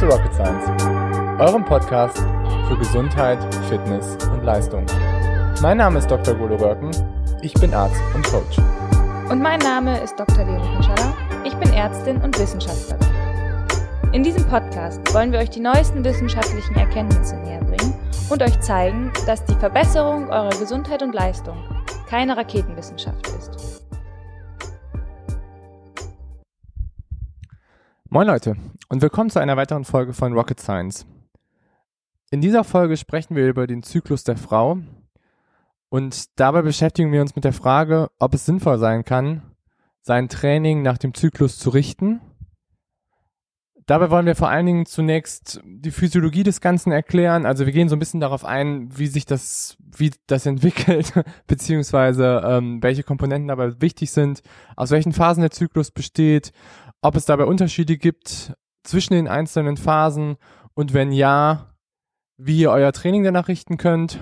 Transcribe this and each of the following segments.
zu Rocket Science, eurem Podcast für Gesundheit, Fitness und Leistung. Mein Name ist Dr. Golo Röcken, ich bin Arzt und Coach. Und mein Name ist Dr. Leonie Pinschala, ich bin Ärztin und Wissenschaftlerin. In diesem Podcast wollen wir euch die neuesten wissenschaftlichen Erkenntnisse näher bringen und euch zeigen, dass die Verbesserung eurer Gesundheit und Leistung keine Raketenwissenschaft ist. Moin Leute und willkommen zu einer weiteren Folge von Rocket Science. In dieser Folge sprechen wir über den Zyklus der Frau und dabei beschäftigen wir uns mit der Frage, ob es sinnvoll sein kann, sein Training nach dem Zyklus zu richten. Dabei wollen wir vor allen Dingen zunächst die Physiologie des Ganzen erklären. Also wir gehen so ein bisschen darauf ein, wie sich das, wie das entwickelt, beziehungsweise ähm, welche Komponenten dabei wichtig sind, aus welchen Phasen der Zyklus besteht, ob es dabei Unterschiede gibt zwischen den einzelnen Phasen und wenn ja, wie ihr euer Training danach richten könnt.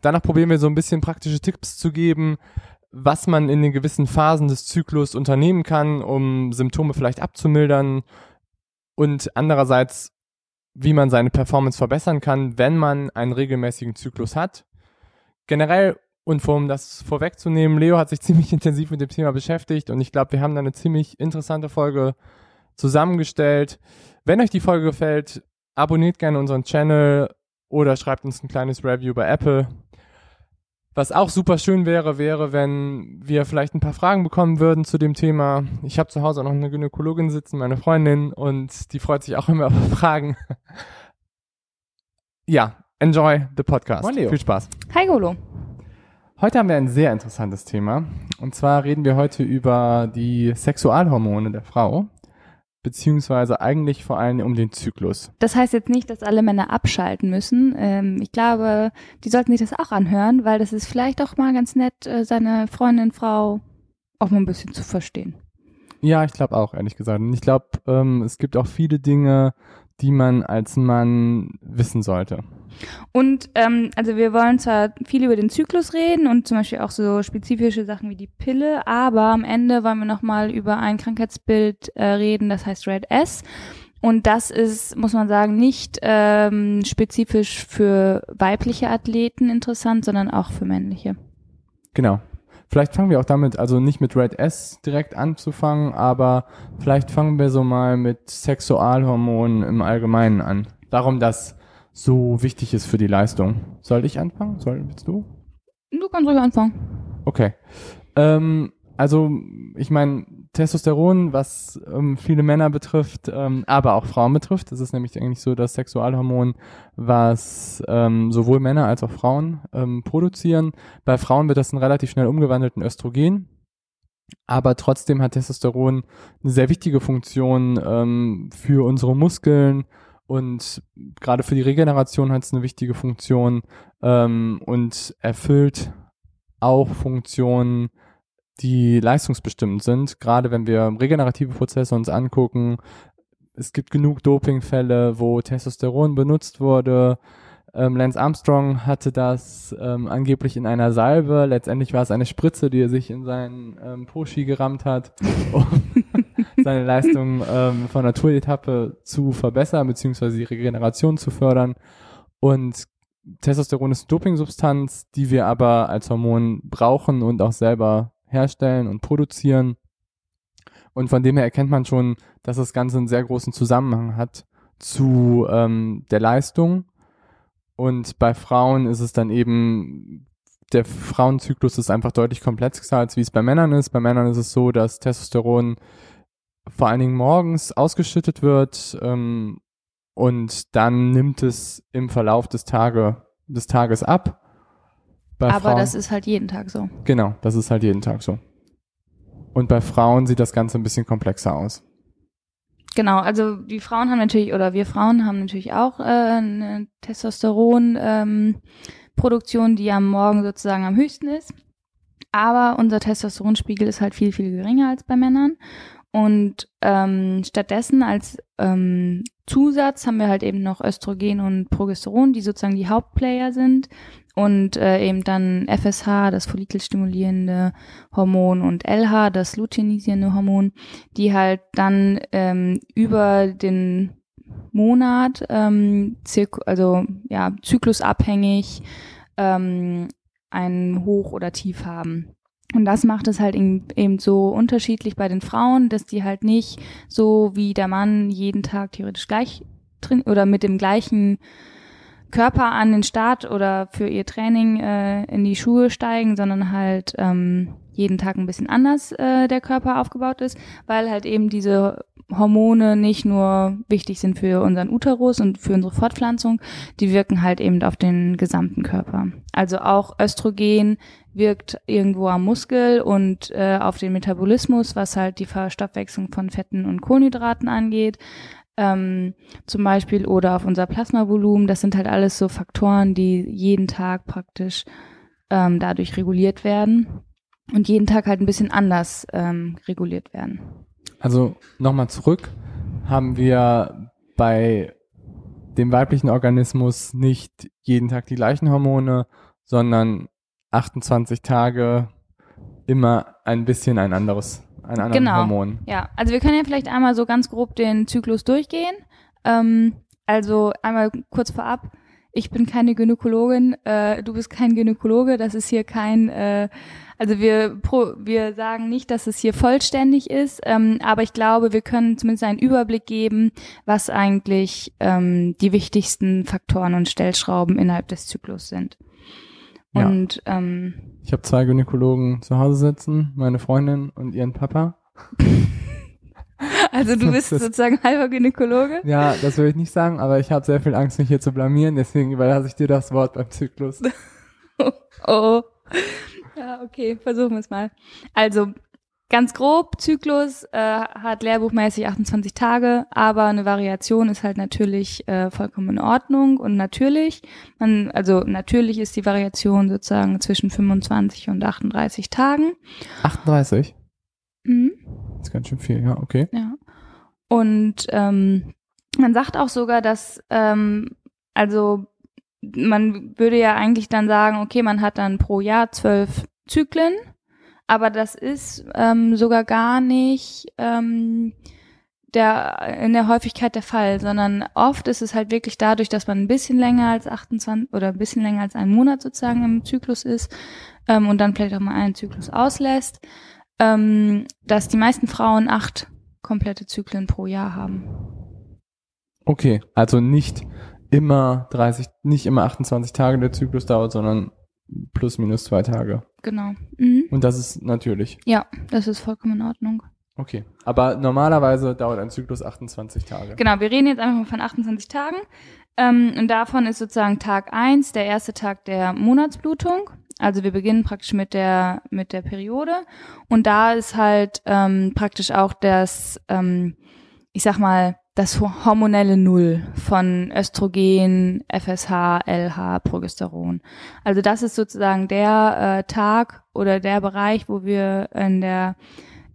Danach probieren wir so ein bisschen praktische Tipps zu geben, was man in den gewissen Phasen des Zyklus unternehmen kann, um Symptome vielleicht abzumildern und andererseits, wie man seine Performance verbessern kann, wenn man einen regelmäßigen Zyklus hat. Generell und um das vorwegzunehmen, Leo hat sich ziemlich intensiv mit dem Thema beschäftigt und ich glaube, wir haben da eine ziemlich interessante Folge zusammengestellt. Wenn euch die Folge gefällt, abonniert gerne unseren Channel oder schreibt uns ein kleines Review bei Apple. Was auch super schön wäre, wäre, wenn wir vielleicht ein paar Fragen bekommen würden zu dem Thema. Ich habe zu Hause auch noch eine Gynäkologin sitzen, meine Freundin, und die freut sich auch immer auf Fragen. ja, enjoy the podcast. Moin, Leo. Viel Spaß. Hi Golo. Heute haben wir ein sehr interessantes Thema. Und zwar reden wir heute über die Sexualhormone der Frau. Beziehungsweise eigentlich vor allem um den Zyklus. Das heißt jetzt nicht, dass alle Männer abschalten müssen. Ähm, ich glaube, die sollten sich das auch anhören, weil das ist vielleicht auch mal ganz nett, äh, seine Freundin, Frau auch mal ein bisschen zu verstehen. Ja, ich glaube auch, ehrlich gesagt. Und ich glaube, ähm, es gibt auch viele Dinge, die man als Mann wissen sollte. Und ähm, also wir wollen zwar viel über den Zyklus reden und zum Beispiel auch so spezifische Sachen wie die Pille, aber am Ende wollen wir nochmal über ein Krankheitsbild äh, reden, das heißt Red S. Und das ist, muss man sagen, nicht ähm, spezifisch für weibliche Athleten interessant, sondern auch für männliche. Genau. Vielleicht fangen wir auch damit, also nicht mit Red S direkt anzufangen, aber vielleicht fangen wir so mal mit Sexualhormonen im Allgemeinen an. Darum, dass so wichtig ist für die Leistung. Soll ich anfangen? Soll willst du? Du kannst ruhig anfangen. Okay. Ähm, also ich meine, Testosteron, was ähm, viele Männer betrifft, ähm, aber auch Frauen betrifft, das ist nämlich eigentlich so das Sexualhormon, was ähm, sowohl Männer als auch Frauen ähm, produzieren. Bei Frauen wird das ein relativ schnell umgewandelten Östrogen. Aber trotzdem hat Testosteron eine sehr wichtige Funktion ähm, für unsere Muskeln, und gerade für die Regeneration hat es eine wichtige Funktion ähm, und erfüllt auch Funktionen, die leistungsbestimmend sind. Gerade wenn wir regenerative Prozesse uns angucken, es gibt genug Dopingfälle, wo Testosteron benutzt wurde. Ähm, Lance Armstrong hatte das ähm, angeblich in einer Salbe. Letztendlich war es eine Spritze, die er sich in seinen ähm, Poschi gerammt hat, um seine Leistung ähm, von der Tour-Etappe zu verbessern, beziehungsweise die Regeneration zu fördern. Und Testosteron ist Dopingsubstanz, die wir aber als Hormon brauchen und auch selber herstellen und produzieren. Und von dem her erkennt man schon, dass das Ganze einen sehr großen Zusammenhang hat zu ähm, der Leistung. Und bei Frauen ist es dann eben, der Frauenzyklus ist einfach deutlich komplexer, als wie es bei Männern ist. Bei Männern ist es so, dass Testosteron vor allen Dingen morgens ausgeschüttet wird ähm, und dann nimmt es im Verlauf des, Tage, des Tages ab. Bei Aber Frauen, das ist halt jeden Tag so. Genau, das ist halt jeden Tag so. Und bei Frauen sieht das Ganze ein bisschen komplexer aus. Genau, also die Frauen haben natürlich, oder wir Frauen haben natürlich auch äh, eine Testosteron-Produktion, ähm, die am Morgen sozusagen am höchsten ist. Aber unser Testosteronspiegel ist halt viel, viel geringer als bei Männern. Und ähm, stattdessen als ähm, Zusatz haben wir halt eben noch Östrogen und Progesteron, die sozusagen die Hauptplayer sind. Und äh, eben dann FSH, das follikelstimulierende Hormon, und LH, das luteinisierende Hormon, die halt dann ähm, über den Monat, ähm, also ja, zyklusabhängig ähm, ein Hoch oder Tief haben. Und das macht es halt eben so unterschiedlich bei den Frauen, dass die halt nicht so wie der Mann jeden Tag theoretisch gleich drin oder mit dem gleichen Körper an den Start oder für ihr Training äh, in die Schuhe steigen, sondern halt ähm, jeden Tag ein bisschen anders äh, der Körper aufgebaut ist, weil halt eben diese Hormone nicht nur wichtig sind für unseren Uterus und für unsere Fortpflanzung, die wirken halt eben auf den gesamten Körper. Also auch Östrogen wirkt irgendwo am Muskel und äh, auf den Metabolismus, was halt die Verstoffwechslung von Fetten und Kohlenhydraten angeht. Ähm, zum Beispiel oder auf unser Plasmavolumen. Das sind halt alles so Faktoren, die jeden Tag praktisch ähm, dadurch reguliert werden und jeden Tag halt ein bisschen anders ähm, reguliert werden. Also nochmal zurück, haben wir bei dem weiblichen Organismus nicht jeden Tag die gleichen Hormone, sondern 28 Tage immer ein bisschen ein anderes, ein anderes genau. Hormon. Ja, also wir können ja vielleicht einmal so ganz grob den Zyklus durchgehen. Ähm, also einmal kurz vorab, ich bin keine Gynäkologin, äh, du bist kein Gynäkologe, das ist hier kein äh, also wir, pro, wir sagen nicht, dass es hier vollständig ist, ähm, aber ich glaube, wir können zumindest einen Überblick geben, was eigentlich ähm, die wichtigsten Faktoren und Stellschrauben innerhalb des Zyklus sind. Und ja. ähm, ich habe zwei Gynäkologen zu Hause sitzen, meine Freundin und ihren Papa. Also du bist sozusagen halber Gynäkologe? Ja, das will ich nicht sagen, aber ich habe sehr viel Angst, mich hier zu blamieren, deswegen überlasse ich dir das Wort beim Zyklus. oh. oh. Ja, okay, versuchen wir es mal. Also ganz grob, Zyklus äh, hat lehrbuchmäßig 28 Tage, aber eine Variation ist halt natürlich äh, vollkommen in Ordnung und natürlich. Man, also natürlich ist die Variation sozusagen zwischen 25 und 38 Tagen. 38? Mhm. Das ist ganz schön viel, ja, okay. Ja. Und ähm, man sagt auch sogar, dass ähm, also man würde ja eigentlich dann sagen, okay, man hat dann pro Jahr zwölf Zyklen, aber das ist ähm, sogar gar nicht ähm, der, in der Häufigkeit der Fall, sondern oft ist es halt wirklich dadurch, dass man ein bisschen länger als 28 oder ein bisschen länger als einen Monat sozusagen im Zyklus ist ähm, und dann vielleicht auch mal einen Zyklus auslässt, ähm, dass die meisten Frauen acht komplette Zyklen pro Jahr haben. Okay, also nicht immer 30, nicht immer 28 Tage der Zyklus dauert, sondern plus minus zwei Tage. Genau. Mhm. Und das ist natürlich. Ja, das ist vollkommen in Ordnung. Okay. Aber normalerweise dauert ein Zyklus 28 Tage. Genau, wir reden jetzt einfach mal von 28 Tagen. Ähm, und davon ist sozusagen Tag eins der erste Tag der Monatsblutung. Also wir beginnen praktisch mit der, mit der Periode. Und da ist halt ähm, praktisch auch das, ähm, ich sag mal, das hormonelle Null von Östrogen, FSH, LH, Progesteron. Also das ist sozusagen der äh, Tag oder der Bereich, wo wir in der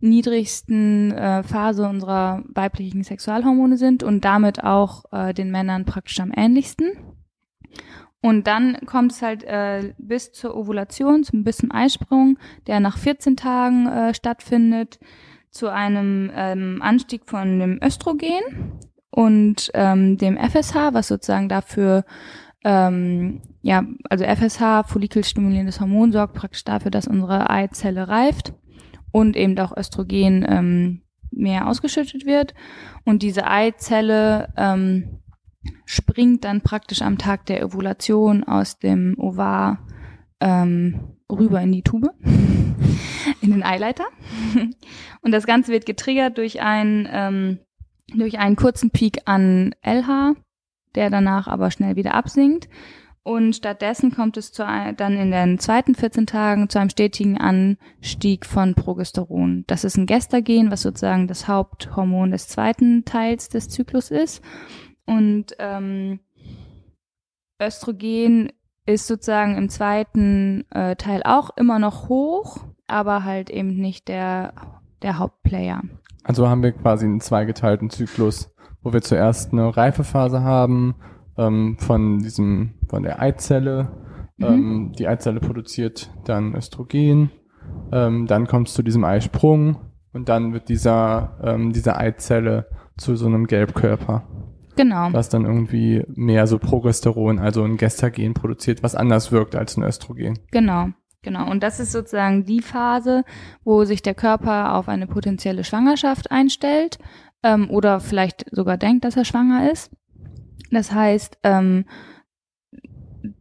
niedrigsten äh, Phase unserer weiblichen Sexualhormone sind und damit auch äh, den Männern praktisch am ähnlichsten. Und dann kommt es halt äh, bis zur Ovulation, zum bis zum Eisprung, der nach 14 Tagen äh, stattfindet zu einem ähm, Anstieg von dem Östrogen und ähm, dem FSH, was sozusagen dafür, ähm, ja, also FSH, follikelstimulierendes Hormon, sorgt praktisch dafür, dass unsere Eizelle reift und eben auch Östrogen ähm, mehr ausgeschüttet wird. Und diese Eizelle ähm, springt dann praktisch am Tag der Ovulation aus dem Ovar ähm, rüber in die Tube, in den Eileiter. Und das Ganze wird getriggert durch einen, ähm, durch einen kurzen Peak an LH, der danach aber schnell wieder absinkt. Und stattdessen kommt es zu dann in den zweiten 14 Tagen zu einem stetigen Anstieg von Progesteron. Das ist ein Gestagen, was sozusagen das Haupthormon des zweiten Teils des Zyklus ist. Und ähm, Östrogen ist sozusagen im zweiten äh, Teil auch immer noch hoch, aber halt eben nicht der, der Hauptplayer. Also haben wir quasi einen zweigeteilten Zyklus, wo wir zuerst eine Reifephase haben ähm, von diesem, von der Eizelle. Mhm. Ähm, die Eizelle produziert dann Östrogen. Ähm, dann kommt es zu diesem Eisprung und dann wird dieser, ähm, diese Eizelle zu so einem Gelbkörper. Genau. Was dann irgendwie mehr so Progesteron, also ein Gestagen produziert, was anders wirkt als ein Östrogen. Genau. Genau, und das ist sozusagen die Phase, wo sich der Körper auf eine potenzielle Schwangerschaft einstellt ähm, oder vielleicht sogar denkt, dass er schwanger ist. Das heißt, ähm,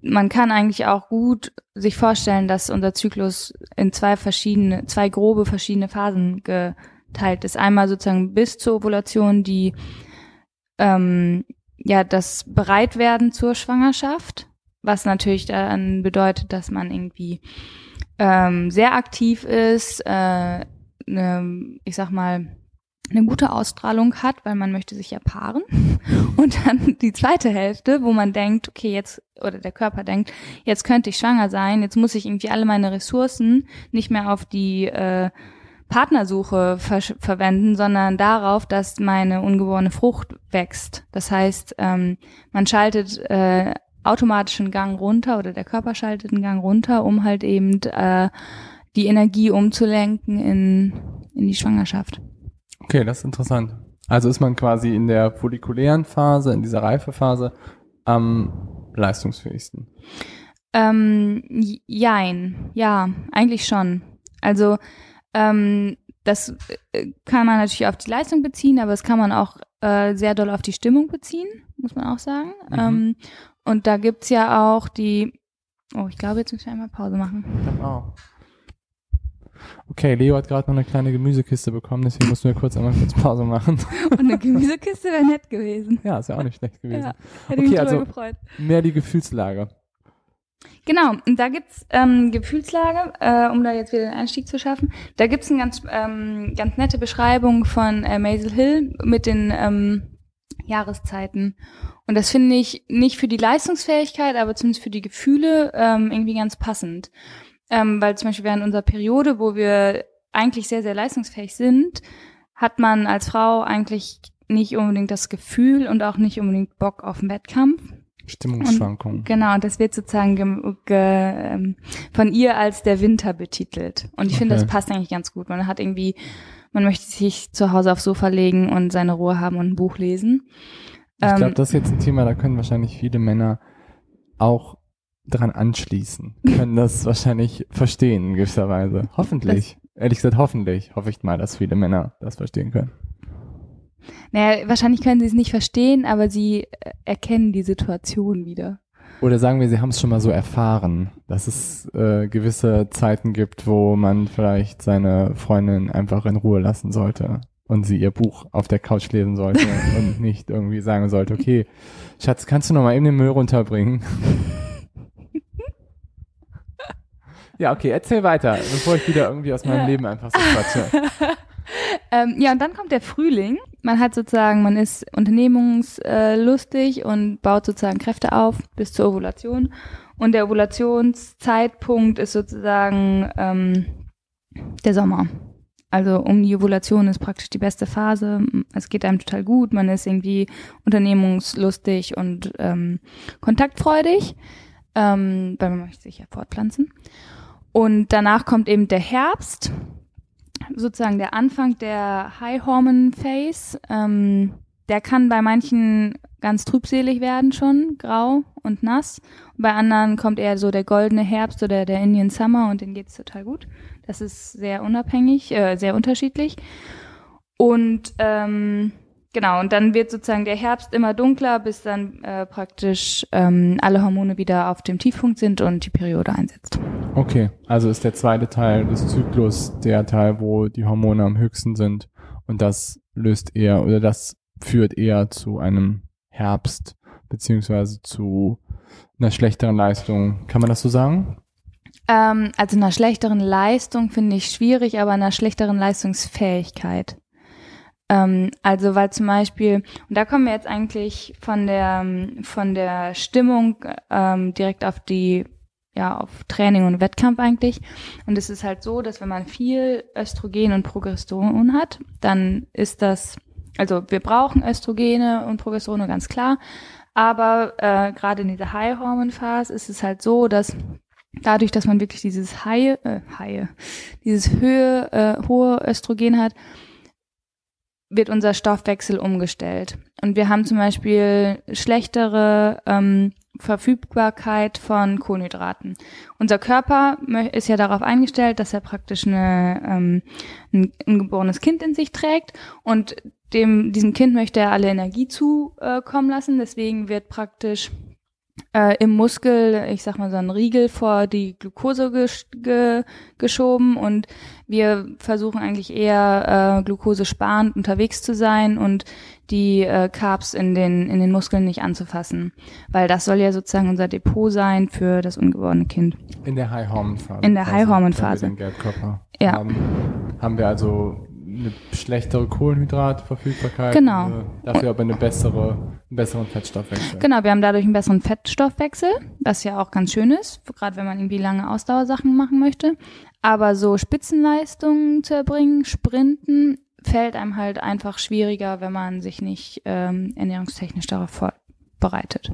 man kann eigentlich auch gut sich vorstellen, dass unser Zyklus in zwei verschiedene, zwei grobe verschiedene Phasen geteilt ist. Einmal sozusagen bis zur Ovulation, die ähm, ja das Bereitwerden zur Schwangerschaft was natürlich dann bedeutet, dass man irgendwie ähm, sehr aktiv ist, äh, ne, ich sag mal, eine gute Ausstrahlung hat, weil man möchte sich ja paaren. Und dann die zweite Hälfte, wo man denkt, okay, jetzt, oder der Körper denkt, jetzt könnte ich schwanger sein, jetzt muss ich irgendwie alle meine Ressourcen nicht mehr auf die äh, Partnersuche ver verwenden, sondern darauf, dass meine ungeborene Frucht wächst. Das heißt, ähm, man schaltet äh, automatischen Gang runter oder der Körper schaltet einen Gang runter, um halt eben äh, die Energie umzulenken in, in die Schwangerschaft. Okay, das ist interessant. Also ist man quasi in der follikulären Phase, in dieser Reifephase am leistungsfähigsten? Ähm, jein, ja, eigentlich schon. Also ähm, das äh, kann man natürlich auf die Leistung beziehen, aber es kann man auch äh, sehr doll auf die Stimmung beziehen, muss man auch sagen. Mhm. Ähm, und da gibt's ja auch die. Oh, ich glaube, jetzt müssen wir einmal Pause machen. Auch. Okay, Leo hat gerade noch eine kleine Gemüsekiste bekommen, deswegen mussten wir kurz einmal kurz Pause machen. Und eine Gemüsekiste wäre nett gewesen. Ja, ist ja auch nicht schlecht gewesen. Ja, hätte okay, mich also gefreut. mehr die Gefühlslage. Genau, und da gibt's ähm, Gefühlslage, äh, um da jetzt wieder den Einstieg zu schaffen. Da gibt's eine ganz, ähm, ganz nette Beschreibung von äh, Maisel Hill mit den ähm, Jahreszeiten. Und das finde ich nicht für die Leistungsfähigkeit, aber zumindest für die Gefühle ähm, irgendwie ganz passend. Ähm, weil zum Beispiel während unserer Periode, wo wir eigentlich sehr, sehr leistungsfähig sind, hat man als Frau eigentlich nicht unbedingt das Gefühl und auch nicht unbedingt Bock auf einen Wettkampf. Stimmungsschwankungen. genau, das wird sozusagen ge, ge, ähm, von ihr als der Winter betitelt. Und ich okay. finde, das passt eigentlich ganz gut. Man hat irgendwie, man möchte sich zu Hause aufs Sofa legen und seine Ruhe haben und ein Buch lesen. Ich glaube, ähm, das ist jetzt ein Thema, da können wahrscheinlich viele Männer auch dran anschließen. Können das wahrscheinlich verstehen in gewisser Weise. Hoffentlich. Das, Ehrlich gesagt, hoffentlich. Hoffe ich mal, dass viele Männer das verstehen können. Naja, wahrscheinlich können sie es nicht verstehen, aber sie äh, erkennen die Situation wieder. Oder sagen wir, sie haben es schon mal so erfahren, dass es äh, gewisse Zeiten gibt, wo man vielleicht seine Freundin einfach in Ruhe lassen sollte und sie ihr Buch auf der Couch lesen sollte und nicht irgendwie sagen sollte, okay, Schatz, kannst du noch mal eben den Müll runterbringen? ja, okay, erzähl weiter, bevor ich wieder irgendwie aus meinem. Leben einfach so quatsche. ähm, ja, und dann kommt der Frühling. Man hat sozusagen, man ist unternehmungslustig und baut sozusagen Kräfte auf bis zur Ovulation. Und der Ovulationszeitpunkt ist sozusagen ähm, der Sommer. Also um die Ovulation ist praktisch die beste Phase. Es geht einem total gut. Man ist irgendwie unternehmungslustig und ähm, kontaktfreudig, ähm, weil man möchte sich ja fortpflanzen. Und danach kommt eben der Herbst, sozusagen der Anfang der High Hormone Phase. Ähm, der kann bei manchen ganz trübselig werden schon, grau und nass. Und bei anderen kommt eher so der goldene Herbst oder der Indian Summer und denen geht's total gut. Das ist sehr unabhängig, äh, sehr unterschiedlich. Und ähm, genau, und dann wird sozusagen der Herbst immer dunkler, bis dann äh, praktisch ähm, alle Hormone wieder auf dem Tiefpunkt sind und die Periode einsetzt. Okay, also ist der zweite Teil des Zyklus der Teil, wo die Hormone am höchsten sind und das löst eher oder das führt eher zu einem Herbst beziehungsweise zu einer schlechteren Leistung. Kann man das so sagen? Ähm, also einer schlechteren Leistung finde ich schwierig, aber einer schlechteren Leistungsfähigkeit. Ähm, also weil zum Beispiel, und da kommen wir jetzt eigentlich von der von der Stimmung ähm, direkt auf die ja auf Training und Wettkampf eigentlich. Und es ist halt so, dass wenn man viel Östrogen und Progesteron hat, dann ist das, also wir brauchen Östrogene und Progesterone ganz klar. Aber äh, gerade in dieser High-Hormon-Phase ist es halt so, dass dadurch, dass man wirklich dieses Haie, äh, Haie, dieses Höhe, äh, hohe Östrogen hat, wird unser Stoffwechsel umgestellt. und wir haben zum Beispiel schlechtere ähm, Verfügbarkeit von Kohlenhydraten. Unser Körper ist ja darauf eingestellt, dass er praktisch eine, ähm, ein, ein geborenes Kind in sich trägt und dem, diesem Kind möchte er alle Energie zukommen lassen. Deswegen wird praktisch äh, im Muskel, ich sag mal so ein Riegel vor die Glucose gesch ge geschoben und wir versuchen eigentlich eher äh, Glucose sparend unterwegs zu sein und die äh, Carbs in den in den Muskeln nicht anzufassen, weil das soll ja sozusagen unser Depot sein für das ungeborene Kind. In der High Hormone Phase. In der High Hormone Phase. Wenn wir den Geldkörper Ja. haben, haben wir also eine schlechtere Kohlenhydratverfügbarkeit. Genau. Dafür aber eine bessere, einen besseren Fettstoffwechsel. Genau, wir haben dadurch einen besseren Fettstoffwechsel, was ja auch ganz schön ist, gerade wenn man irgendwie lange Ausdauersachen machen möchte. Aber so Spitzenleistungen zu erbringen, Sprinten, fällt einem halt einfach schwieriger, wenn man sich nicht ähm, ernährungstechnisch darauf vorbereitet.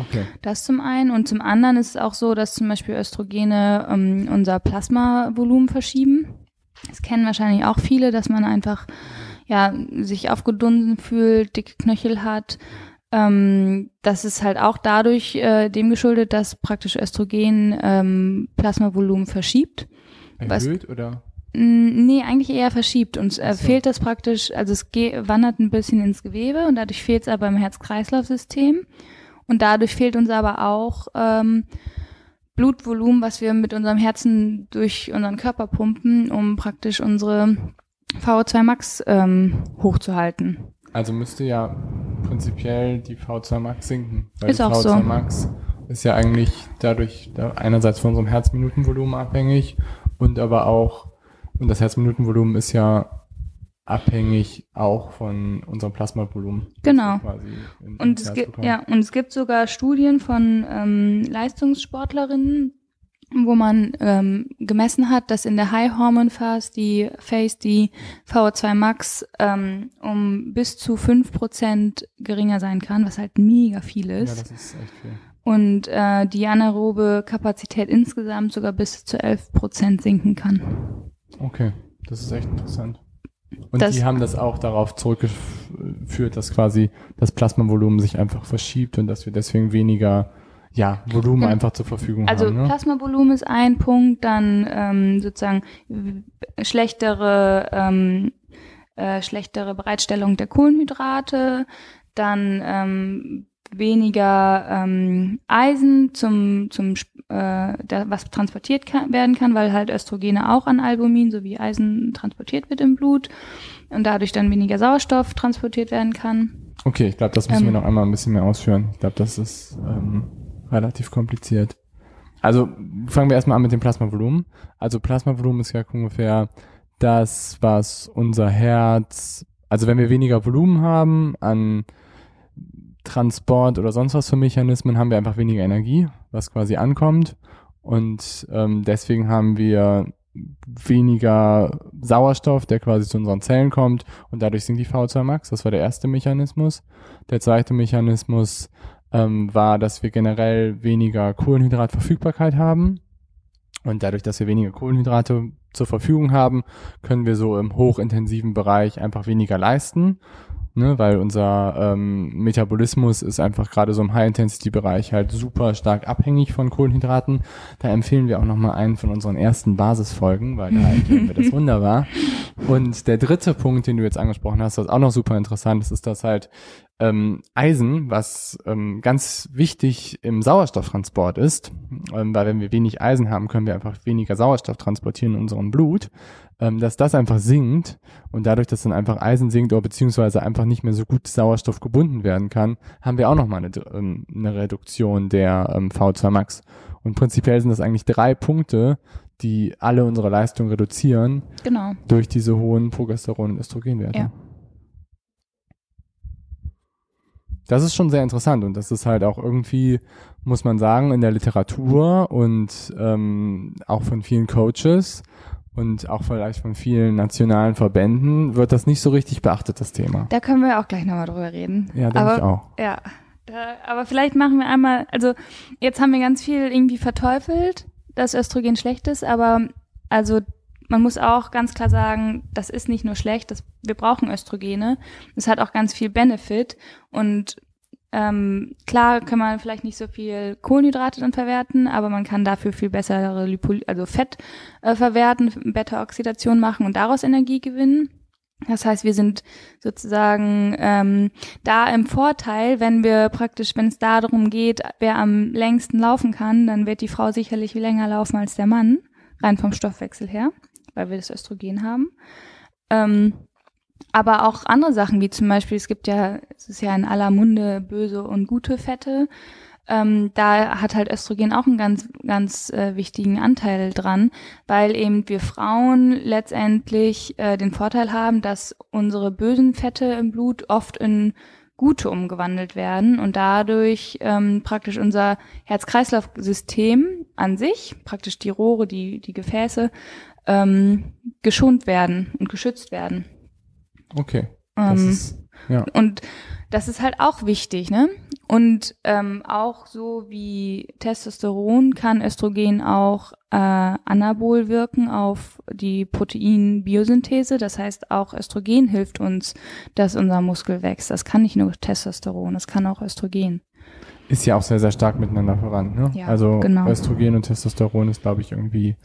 Okay. Das zum einen. Und zum anderen ist es auch so, dass zum Beispiel Östrogene ähm, unser Plasmavolumen verschieben. Das kennen wahrscheinlich auch viele, dass man einfach ja sich aufgedunsen fühlt, dicke Knöchel hat. Ähm, das ist halt auch dadurch äh, dem geschuldet, dass praktisch Östrogen ähm, Plasmavolumen verschiebt. Was- Erhöht oder? Mm, Nee, eigentlich eher verschiebt. Uns äh, so. fehlt das praktisch, also es wandert ein bisschen ins Gewebe und dadurch fehlt es aber im Herz-Kreislauf-System. Und dadurch fehlt uns aber auch ähm, Blutvolumen, was wir mit unserem Herzen durch unseren Körper pumpen, um praktisch unsere VO2 Max ähm, hochzuhalten. Also müsste ja prinzipiell die V2 Max sinken. Weil Ist die auch V2 so. Max ist ja eigentlich dadurch da einerseits von unserem Herzminutenvolumen abhängig und aber auch, und das Herzminutenvolumen ist ja abhängig auch von unserem Plasmavolumen. Genau. in- Und es, gibt, ja, und es gibt sogar Studien von ähm, Leistungssportlerinnen, wo man ähm, gemessen hat, dass in der High Hormone Phase die Phase die VO2 Max ähm, um bis zu 5% geringer sein kann, was halt mega viel Ja, ist. das ist echt viel. und äh, die anaerobe Kapazität insgesamt sogar bis zu 11% sinken kann. Okay, das ist echt interessant. Und Das- die haben das auch darauf zurückgeführt, dass quasi das Plasmavolumen sich einfach verschiebt und dass wir deswegen weniger ja, Volumen Mhm. einfach zur Verfügung Also haben. Ne? Plasmavolumen ist ein Punkt, dann ähm, sozusagen schlechtere, ähm, äh, schlechtere Bereitstellung der Kohlenhydrate, dann ähm, weniger ähm, Eisen zum, zum äh, der, was transportiert kann, werden kann, weil halt Östrogene auch an Albumin sowie Eisen transportiert wird im Blut und dadurch dann weniger Sauerstoff transportiert werden kann. Okay, ich glaube, das müssen wir Ähm, noch einmal ein bisschen mehr ausführen. Ich glaube, das ist ähm, relativ kompliziert. Also fangen wir erstmal an mit dem Plasmavolumen. Also Plasmavolumen ist ja ungefähr das, was unser Herz, also wenn wir weniger Volumen haben an Transport oder sonst was für Mechanismen, haben wir einfach weniger Energie, was quasi ankommt. Und ähm, deswegen haben wir weniger Sauerstoff, der quasi zu unseren Zellen kommt und dadurch sinkt die VO2 Max. Das war der erste Mechanismus. Der zweite Mechanismus ähm, war, dass wir generell weniger Kohlenhydratverfügbarkeit haben. Und dadurch, dass wir weniger Kohlenhydrate zur Verfügung haben, können wir so im hochintensiven Bereich einfach weniger leisten. Ne, weil unser ähm, Metabolismus ist einfach gerade so im High-Intensity-Bereich halt super stark abhängig von Kohlenhydraten. Da empfehlen wir auch nochmal einen von unseren ersten Basisfolgen, weil da erklären wir das wunderbar. Und der dritte Punkt, den du jetzt angesprochen hast, was auch noch super interessant ist, ist, dass halt ähm, Eisen, was ähm, ganz wichtig im Sauerstofftransport ist, ähm, weil wenn wir wenig Eisen haben, können wir einfach weniger Sauerstoff transportieren in unserem Blut, ähm, dass das einfach sinkt und dadurch, dass dann einfach Eisen sinkt oder beziehungsweise einfach nicht mehr so gut Sauerstoff gebunden werden kann, haben wir auch nochmal eine, ähm, eine Reduktion der ähm, V2 Max. Und prinzipiell sind das eigentlich drei Punkte, die alle unsere Leistung reduzieren Genau. durch diese hohen Progesteron- und Östrogenwerte. Ja. Das ist schon sehr interessant und das ist halt auch irgendwie, muss man sagen, in der Literatur und ähm, auch von vielen Coaches und auch vielleicht von vielen nationalen Verbänden wird das nicht so richtig beachtet, das Thema. Da können wir auch gleich nochmal drüber reden. Ja, denke ich auch. Ja, da, aber vielleicht machen wir einmal, also jetzt haben wir ganz viel irgendwie verteufelt, dass Östrogen schlecht ist, aber also man muss auch ganz klar sagen, das ist nicht nur schlecht, das, wir brauchen Östrogene. Es hat auch ganz viel Benefit und ähm, klar kann man vielleicht nicht so viel Kohlenhydrate dann verwerten, aber man kann dafür viel bessere Lipol also Fett äh, verwerten, Beta-Oxidation machen und daraus Energie gewinnen. Das heißt, wir sind sozusagen ähm, da im Vorteil, wenn wir praktisch, wenn es darum geht, wer am längsten laufen kann, dann wird die Frau sicherlich länger laufen als der Mann, rein vom Stoffwechsel her, weil wir das Östrogen haben. Ähm, aber auch andere Sachen, wie zum Beispiel, es gibt ja, es ist ja in aller Munde böse und gute Fette. Ähm, da hat halt Östrogen auch einen ganz, ganz äh, wichtigen Anteil dran, weil eben wir Frauen letztendlich äh, den Vorteil haben, dass unsere bösen Fette im Blut oft in gute umgewandelt werden und dadurch ähm, praktisch unser Herz-Kreislauf-System an sich, praktisch die Rohre, die, die Gefäße, ähm, geschont werden und geschützt werden. Okay. Das Ähm, ist, ja. Und das ist halt auch wichtig, ne? Und ähm, auch so wie Testosteron kann Östrogen auch äh, anabol wirken auf die Proteinbiosynthese. Das heißt, auch Östrogen hilft uns, dass unser Muskel wächst. Das kann nicht nur Testosteron, das kann auch Östrogen. Ist ja auch sehr, sehr stark miteinander verwandt. Ne? Ja, also genau. Östrogen und Testosteron ist, glaube ich, irgendwie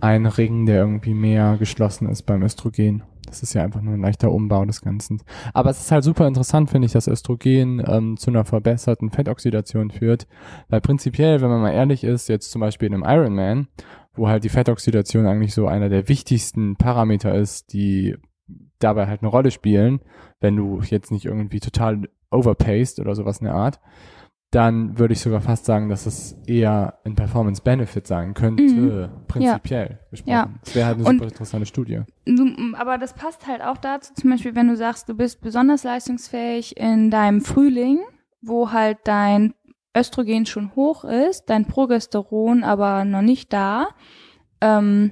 ein Ring, der irgendwie mehr geschlossen ist beim Östrogen. Das ist ja einfach nur ein leichter Umbau des Ganzen. Aber es ist halt super interessant, finde ich, dass Östrogen ähm, zu einer verbesserten Fettoxidation führt. Weil prinzipiell, wenn man mal ehrlich ist, jetzt zum Beispiel in einem Ironman, wo halt die Fettoxidation eigentlich so einer der wichtigsten Parameter ist, die dabei halt eine Rolle spielen, wenn du jetzt nicht irgendwie total overpaced oder sowas in der Art, dann würde ich sogar fast sagen, dass es eher ein Performance-Benefit sein könnte, Mhm. prinzipiell gesprochen. Ja. Das wäre halt eine Und- super interessante Studie. Aber das passt halt auch dazu, zum Beispiel, wenn du sagst, du bist besonders leistungsfähig in deinem Frühling, wo halt dein Östrogen schon hoch ist, dein Progesteron aber noch nicht da. Ähm,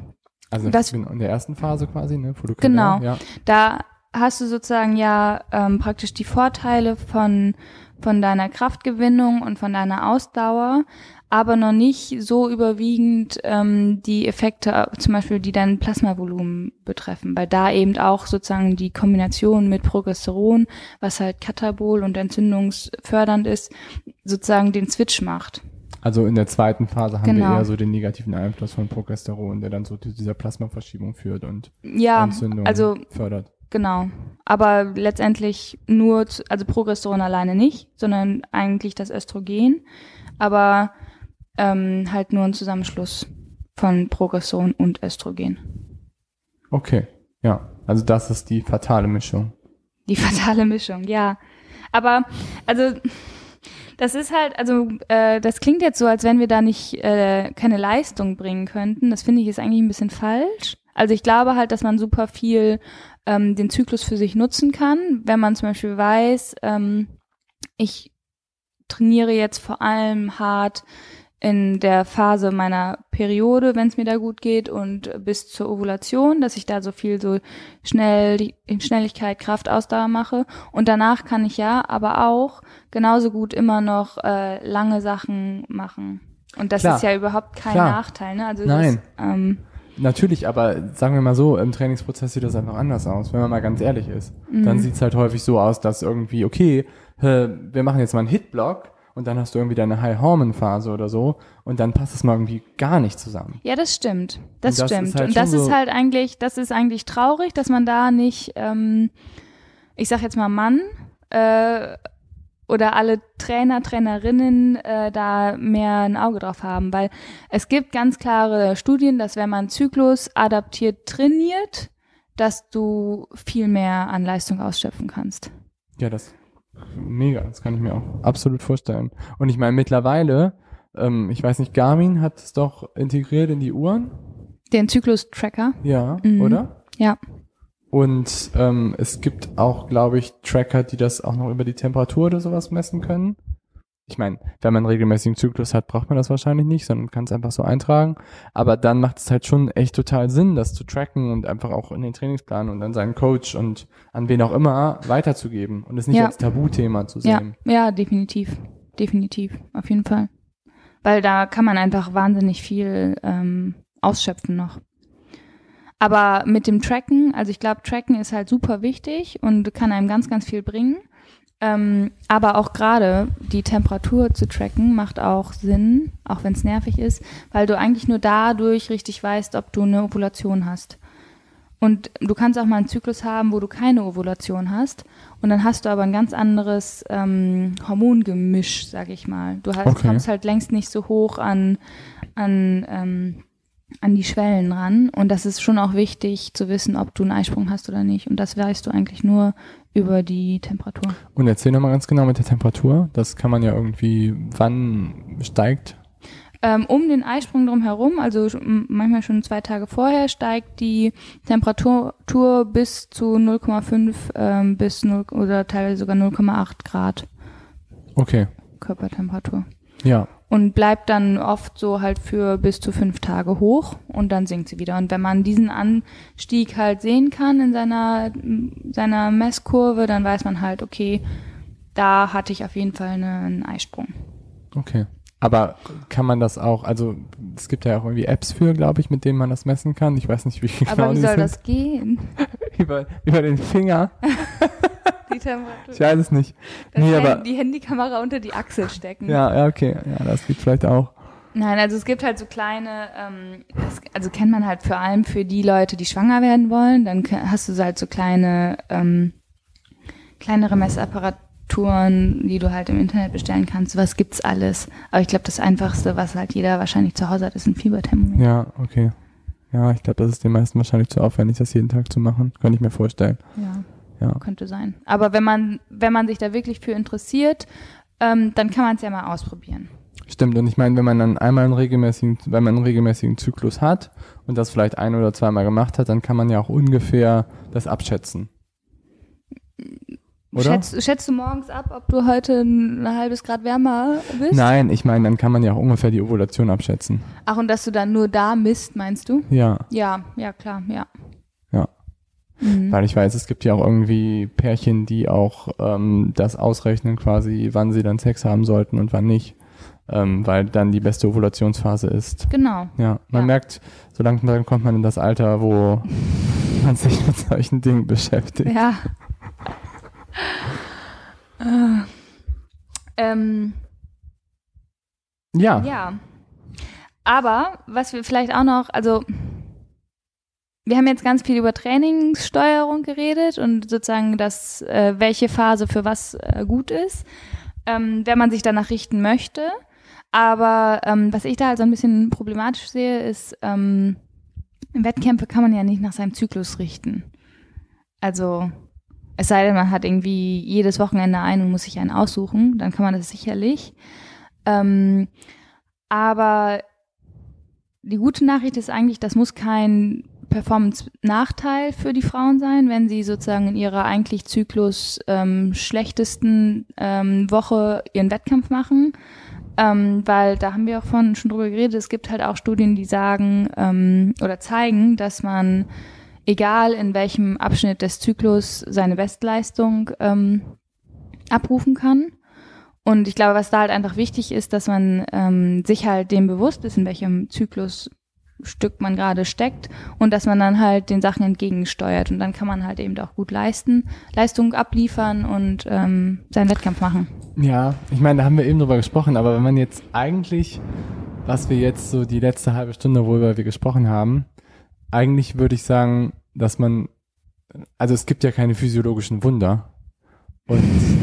Also Das- in der ersten Phase quasi, ne? Follikulär, Genau. Ja. da hast du sozusagen ja ähm, praktisch die Vorteile von, von deiner Kraftgewinnung und von deiner Ausdauer, aber noch nicht so überwiegend ähm, die Effekte, zum Beispiel, die dein Plasmavolumen betreffen, weil da eben auch sozusagen die Kombination mit Progesteron, was halt katabol und entzündungsfördernd ist, sozusagen den Switch macht. Also in der zweiten Phase haben Genau. wir eher so den negativen Einfluss von Progesteron, der dann so zu dieser Plasmaverschiebung führt und Ja, Entzündung also fördert. Genau. Aber letztendlich nur, zu, also Progesteron alleine nicht, sondern eigentlich das Östrogen. Aber ähm, halt nur ein Zusammenschluss von Progesteron und Östrogen. Okay, ja. Also das ist die fatale Mischung. Die fatale Mischung, ja. Aber, also, das ist halt, also, äh, das klingt jetzt so, als wenn wir da nicht äh, keine Leistung bringen könnten. Das finde ich ist eigentlich ein bisschen falsch. Also ich glaube halt, dass man super viel ähm, den Zyklus für sich nutzen kann, wenn man zum Beispiel weiß, ähm, ich trainiere jetzt vor allem hart in der Phase meiner Periode, wenn es mir da gut geht und bis zur Ovulation, dass ich da so viel so schnell in Schnelligkeit, Kraft, Ausdauer mache und danach kann ich ja aber auch genauso gut immer noch äh, lange Sachen machen und das Klar. ist ja überhaupt kein Klar. Nachteil, ne? Also Nein. Das, ähm, Natürlich, aber sagen wir mal so, im Trainingsprozess sieht das einfach anders aus, wenn man mal ganz ehrlich ist. Dann Mhm. sieht's halt häufig so aus, dass irgendwie, okay, wir machen jetzt mal einen Hitblock und dann hast du irgendwie deine High-Hormon-Phase oder so und dann passt es mal irgendwie gar nicht zusammen. Ja, das stimmt. Das, das stimmt. halt und das ist halt eigentlich, das ist eigentlich traurig, dass man da nicht, ähm, ich sag jetzt mal Mann, äh, oder alle Trainer, Trainerinnen äh, da mehr ein Auge drauf haben, weil es gibt ganz klare Studien, dass wenn man Zyklus adaptiert trainiert, dass du viel mehr an Leistung ausschöpfen kannst. Ja, das mega, das kann ich mir auch absolut vorstellen. Und ich meine, mittlerweile, ähm, ich weiß nicht, Garmin hat es doch integriert in die Uhren. Den Zyklus-Tracker. Ja, Mhm. oder? Ja. Und ähm, es gibt auch, glaube ich, Tracker, die das auch noch über die Temperatur oder sowas messen können. Ich meine, wenn man einen regelmäßigen Zyklus hat, braucht man das wahrscheinlich nicht, sondern kann es einfach so eintragen. Aber dann macht es halt schon echt total Sinn, das zu tracken und einfach auch in den Trainingsplan und an seinen Coach und an wen auch immer weiterzugeben und es nicht Ja. als Tabuthema zu Ja, sehen. ja, definitiv. Definitiv. Auf jeden Fall. Weil da kann man einfach wahnsinnig viel ähm, ausschöpfen noch. Aber mit dem Tracken, also ich glaube, Tracken ist halt super wichtig und kann einem ganz, ganz viel bringen. Ähm, aber auch gerade die Temperatur zu tracken macht auch Sinn, auch wenn es nervig ist, weil du eigentlich nur dadurch richtig weißt, ob du eine Ovulation hast. Und du kannst auch mal einen Zyklus haben, wo du keine Ovulation hast. Und dann hast du aber ein ganz anderes ähm, Hormongemisch, sag ich mal. Du hast, Okay. kommst halt längst nicht so hoch an, an, ähm, an die Schwellen ran. Und das ist schon auch wichtig zu wissen, ob du einen Eisprung hast oder nicht. Und das weißt du eigentlich nur über die Temperatur. Und erzähl nochmal ganz genau mit der Temperatur. Das kann man ja irgendwie, wann steigt. Ähm, um den Eisprung drumherum, also sch- m- manchmal schon zwei Tage vorher, steigt die Temperatur bis zu 0,5 ähm, bis 0 oder teilweise sogar 0,8 Grad Okay. Körpertemperatur. Ja. Und bleibt dann oft so halt für bis zu fünf Tage hoch und dann sinkt sie wieder. Und wenn man diesen Anstieg halt sehen kann in seiner, seiner Messkurve, dann weiß man halt, okay, da hatte ich auf jeden Fall eine, einen Eisprung. Okay. Aber kann man das auch, also es gibt ja auch irgendwie Apps für, glaube ich, mit denen man das messen kann. Ich weiß nicht, wie genau Aber wie soll das gehen? Über, über den Finger. Die Temperatur. Ich weiß es nicht. Das Nee, aber die Handykamera unter die Achsel stecken. ja, ja, okay. Ja, das geht vielleicht auch. Nein, also es gibt halt so kleine, ähm, das, also kennt man halt vor allem für die Leute, die schwanger werden wollen. Dann hast du halt so kleine, ähm, kleinere Messapparaturen, die du halt im Internet bestellen kannst. Was gibt's alles? Aber ich glaube, das Einfachste, was halt jeder wahrscheinlich zu Hause hat, ist ein Fieberthermometer. Ja, okay. Ja, ich glaube, das ist den meisten wahrscheinlich zu aufwendig, das jeden Tag zu machen. Könnte ich mir vorstellen. Ja, Ja. könnte sein. Aber wenn man, wenn man sich da wirklich für interessiert, ähm, dann kann man es ja mal ausprobieren. Stimmt, und ich meine, wenn man dann einmal einen regelmäßigen, wenn man einen regelmäßigen Zyklus hat und das vielleicht ein oder zweimal gemacht hat, dann kann man ja auch ungefähr das abschätzen. Oder? Schätzt, schätzt du morgens ab, ob du heute ein halbes Grad wärmer bist? Nein, ich meine, dann kann man ja auch ungefähr die Ovulation abschätzen. Ach, und dass du dann nur da misst, meinst du? Ja, Ja, ja, klar, ja. Ja. Mhm. weil ich weiß, es gibt ja auch irgendwie Pärchen, die auch ähm, das ausrechnen quasi, wann sie dann Sex haben sollten und wann nicht, ähm, weil dann die beste Ovulationsphase ist. Genau. Ja, man Ja. merkt, so langsam kommt man in das Alter, wo man sich mit solchen Dingen beschäftigt. Ja. Äh, ähm, Ja, ja. Aber was wir vielleicht auch noch, also wir haben jetzt ganz viel über Trainingssteuerung geredet und sozusagen das, äh, welche Phase für was äh, gut ist, ähm, wenn man sich danach richten möchte. Aber ähm, was ich da halt so ein bisschen problematisch sehe, ist, ähm, Wettkämpfe kann man ja nicht nach seinem Zyklus richten. Also es sei denn, man hat irgendwie jedes Wochenende einen und muss sich einen aussuchen, dann kann man das sicherlich. Ähm, aber die gute Nachricht ist eigentlich, das muss kein Performance-Nachteil für die Frauen sein, wenn sie sozusagen in ihrer eigentlich Zyklus ähm, schlechtesten ähm, Woche ihren Wettkampf machen. Ähm, weil da haben wir auch vorhin schon drüber geredet, es gibt halt auch Studien, die sagen ähm, oder zeigen, dass man, egal in welchem Abschnitt des Zyklus, seine Bestleistung ähm, abrufen kann. Und ich glaube, was da halt einfach wichtig ist, dass man ähm, sich halt dem bewusst ist, in welchem Zyklusstück man gerade steckt und dass man dann halt den Sachen entgegensteuert. Und dann kann man halt eben auch gut leisten, Leistung abliefern und ähm, seinen Wettkampf machen. ja, ich meine, da haben wir eben drüber gesprochen, aber wenn man jetzt eigentlich, was wir jetzt so die letzte halbe Stunde, worüber wir gesprochen haben, eigentlich würde ich sagen, dass man, also es gibt ja keine physiologischen Wunder. Und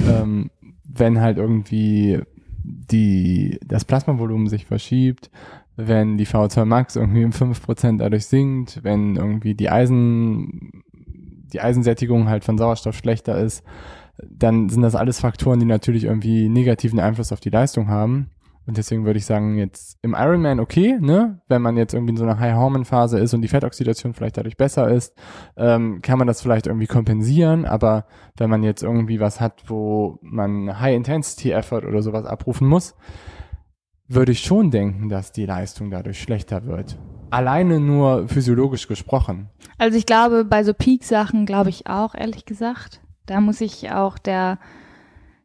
ähm, wenn halt irgendwie die, das Plasmavolumen sich verschiebt, wenn die VO2 Max irgendwie um 5% dadurch sinkt, wenn irgendwie die Eisen, die Eisensättigung halt von Sauerstoff schlechter ist, dann sind das alles Faktoren, die natürlich irgendwie negativen Einfluss auf die Leistung haben. Und deswegen würde ich sagen, jetzt im Ironman okay, ne? Wenn man jetzt irgendwie in so einer High-Hormone-Phase ist und die Fettoxidation vielleicht dadurch besser ist, ähm, kann man das vielleicht irgendwie kompensieren. Aber wenn man jetzt irgendwie was hat, wo man High-Intensity-Effort oder sowas abrufen muss, würde ich schon denken, dass die Leistung dadurch schlechter wird. Alleine nur physiologisch gesprochen. Also ich glaube, bei so Peak-Sachen glaube ich auch, ehrlich gesagt. Da muss ich auch der,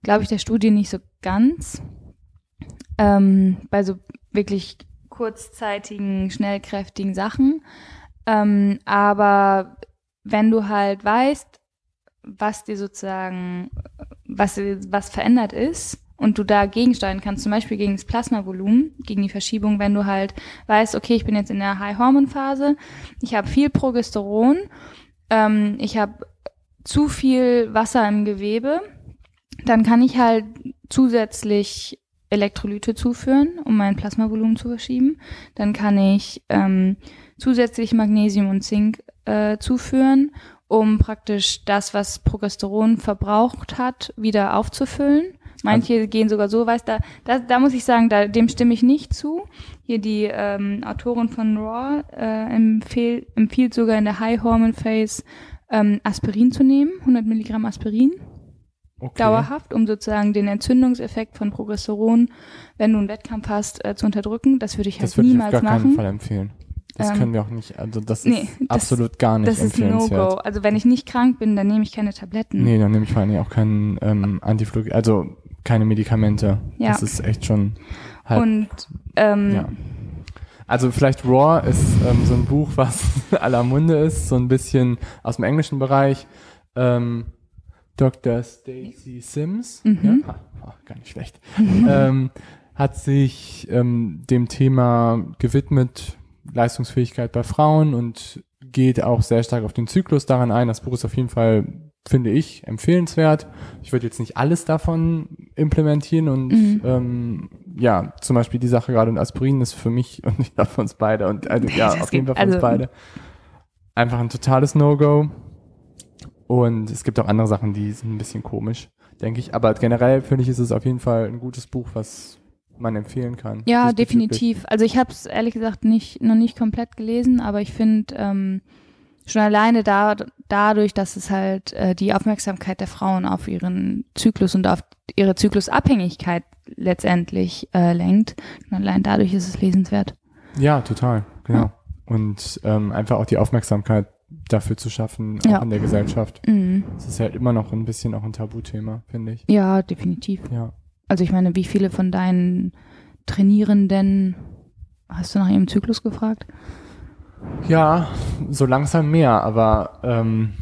glaube ich, der Studie nicht so ganz. Ähm, bei so wirklich kurzzeitigen, schnellkräftigen Sachen. Ähm, aber wenn du halt weißt, was dir sozusagen, was, was verändert ist und du da gegensteuern kannst, zum Beispiel gegen das Plasmavolumen, gegen die Verschiebung, wenn du halt weißt, okay, ich bin jetzt in der High-Hormon-Phase, ich habe viel Progesteron, ähm, ich habe zu viel Wasser im Gewebe, dann kann ich halt zusätzlich Elektrolyte zuführen, um mein Plasmavolumen zu verschieben. Dann kann ich ähm, zusätzlich Magnesium und Zink äh, zuführen, um praktisch das, was Progesteron verbraucht hat, wieder aufzufüllen. Manche also, gehen sogar so weit, da, da, da muss ich sagen, da, dem stimme ich nicht zu. Hier die ähm, Autorin von Raw äh, empfehl, empfiehlt sogar in der High Hormone Phase ähm, Aspirin zu nehmen, 100 Milligramm Aspirin. Okay. Dauerhaft, um sozusagen den Entzündungseffekt von Progesteron, wenn du einen Wettkampf hast, äh, zu unterdrücken. Das würde ich halt das würde niemals ich auf gar machen. keinen Fall empfehlen. Das ähm, können wir auch nicht, also das ist nee, absolut das, gar nicht das empfehlenswert. Das ist No-Go. Also wenn ich nicht krank bin, dann nehme ich keine Tabletten. Nee, dann nehme ich vor allem auch keinen ähm, Antiflug, also keine Medikamente. Ja. Das ist echt schon halt, Und ähm, ja. Also vielleicht Raw ist ähm, so ein Buch, was aller Munde ist, so ein bisschen aus dem englischen Bereich. Ähm, Dr. Stacy Sims, mhm. ja, ah, gar nicht schlecht, ähm, hat sich ähm, dem Thema gewidmet, Leistungsfähigkeit bei Frauen und geht auch sehr stark auf den Zyklus daran ein. Das Buch ist auf jeden Fall, finde ich, empfehlenswert. Ich würde jetzt nicht alles davon implementieren und mhm. ähm, ja, zum Beispiel die Sache gerade und Aspirin ist für mich und ich glaube für uns beide und also, ja, auf jeden Fall für also, uns beide einfach ein totales No-Go. Und es gibt auch andere Sachen, die sind ein bisschen komisch, denke ich. Aber generell finde ich, ist es auf jeden Fall ein gutes Buch, was man empfehlen kann. Ja, definitiv. Also ich habe es ehrlich gesagt nicht noch nicht komplett gelesen, aber ich finde ähm, schon alleine da, dadurch, dass es halt äh, die Aufmerksamkeit der Frauen auf ihren Zyklus und auf ihre Zyklusabhängigkeit letztendlich äh, lenkt. Und allein dadurch ist es lesenswert. Ja, total, genau. Ja. Und ähm, einfach auch die Aufmerksamkeit dafür zu schaffen, auch ja. in der Gesellschaft. Mhm. Das ist halt immer noch ein bisschen auch ein Tabuthema, finde ich. Ja, definitiv. Ja. Also ich meine, wie viele von deinen Trainierenden hast du nach ihrem Zyklus gefragt? Ja, so langsam mehr, aber ähm,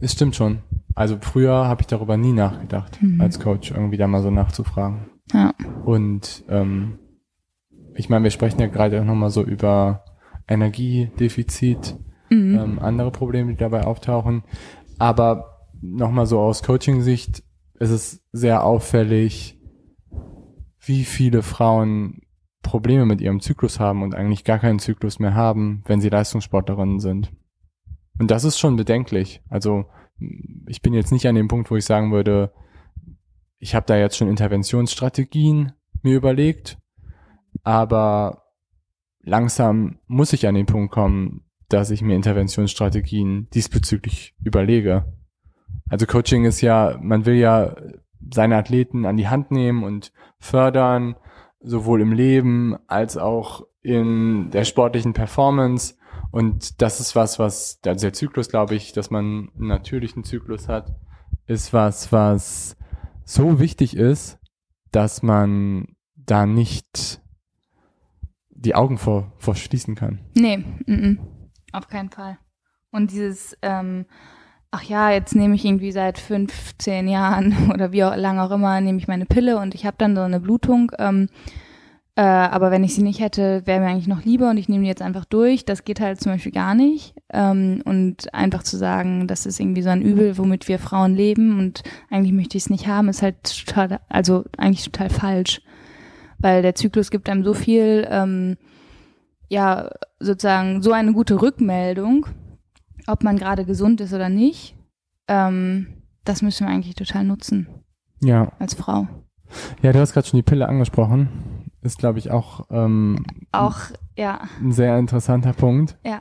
es stimmt schon. Also früher habe ich darüber nie nachgedacht, mhm. als Coach irgendwie da mal so nachzufragen. Ja. Und ähm, ich meine, wir sprechen ja gerade auch nochmal so über Energiedefizit, mhm. ähm, andere Probleme, die dabei auftauchen. Aber nochmal so aus Coaching-Sicht ist es sehr auffällig, wie viele Frauen Probleme mit ihrem Zyklus haben und eigentlich gar keinen Zyklus mehr haben, wenn sie Leistungssportlerinnen sind. Und das ist schon bedenklich. Also ich bin jetzt nicht an dem Punkt, wo ich sagen würde, ich habe da jetzt schon Interventionsstrategien mir überlegt, aber langsam muss ich an den Punkt kommen, dass ich mir Interventionsstrategien diesbezüglich überlege. Also Coaching ist ja, man will ja seine Athleten an die Hand nehmen und fördern, sowohl im Leben als auch in der sportlichen Performance. Und das ist was, was, also der Zyklus, glaube ich, dass man einen natürlichen Zyklus hat, ist was, was so wichtig ist, dass man da nicht die Augen vor, vor schließen kann. Nee, m -m, auf keinen Fall. Und dieses, ähm, ach ja, jetzt nehme ich irgendwie seit 15 Jahren oder wie auch, lang auch immer, nehme ich meine Pille und ich habe dann so eine Blutung. Ähm, äh, aber wenn ich sie nicht hätte, wäre mir eigentlich noch lieber und ich nehme die jetzt einfach durch. Das geht halt zum Beispiel gar nicht. Ähm, und einfach zu sagen, das ist irgendwie so ein Übel, womit wir Frauen leben und eigentlich möchte ich es nicht haben, ist halt total, also eigentlich total falsch. Weil der Zyklus gibt einem so viel, ähm, ja, sozusagen so eine gute Rückmeldung ob man gerade gesund ist oder nicht, ähm, das müssen wir eigentlich total nutzen. Ja. Als Frau. Ja, du hast gerade schon die Pille angesprochen. Ist, glaube ich, auch, ähm, auch ja. ein sehr interessanter Punkt. Ja.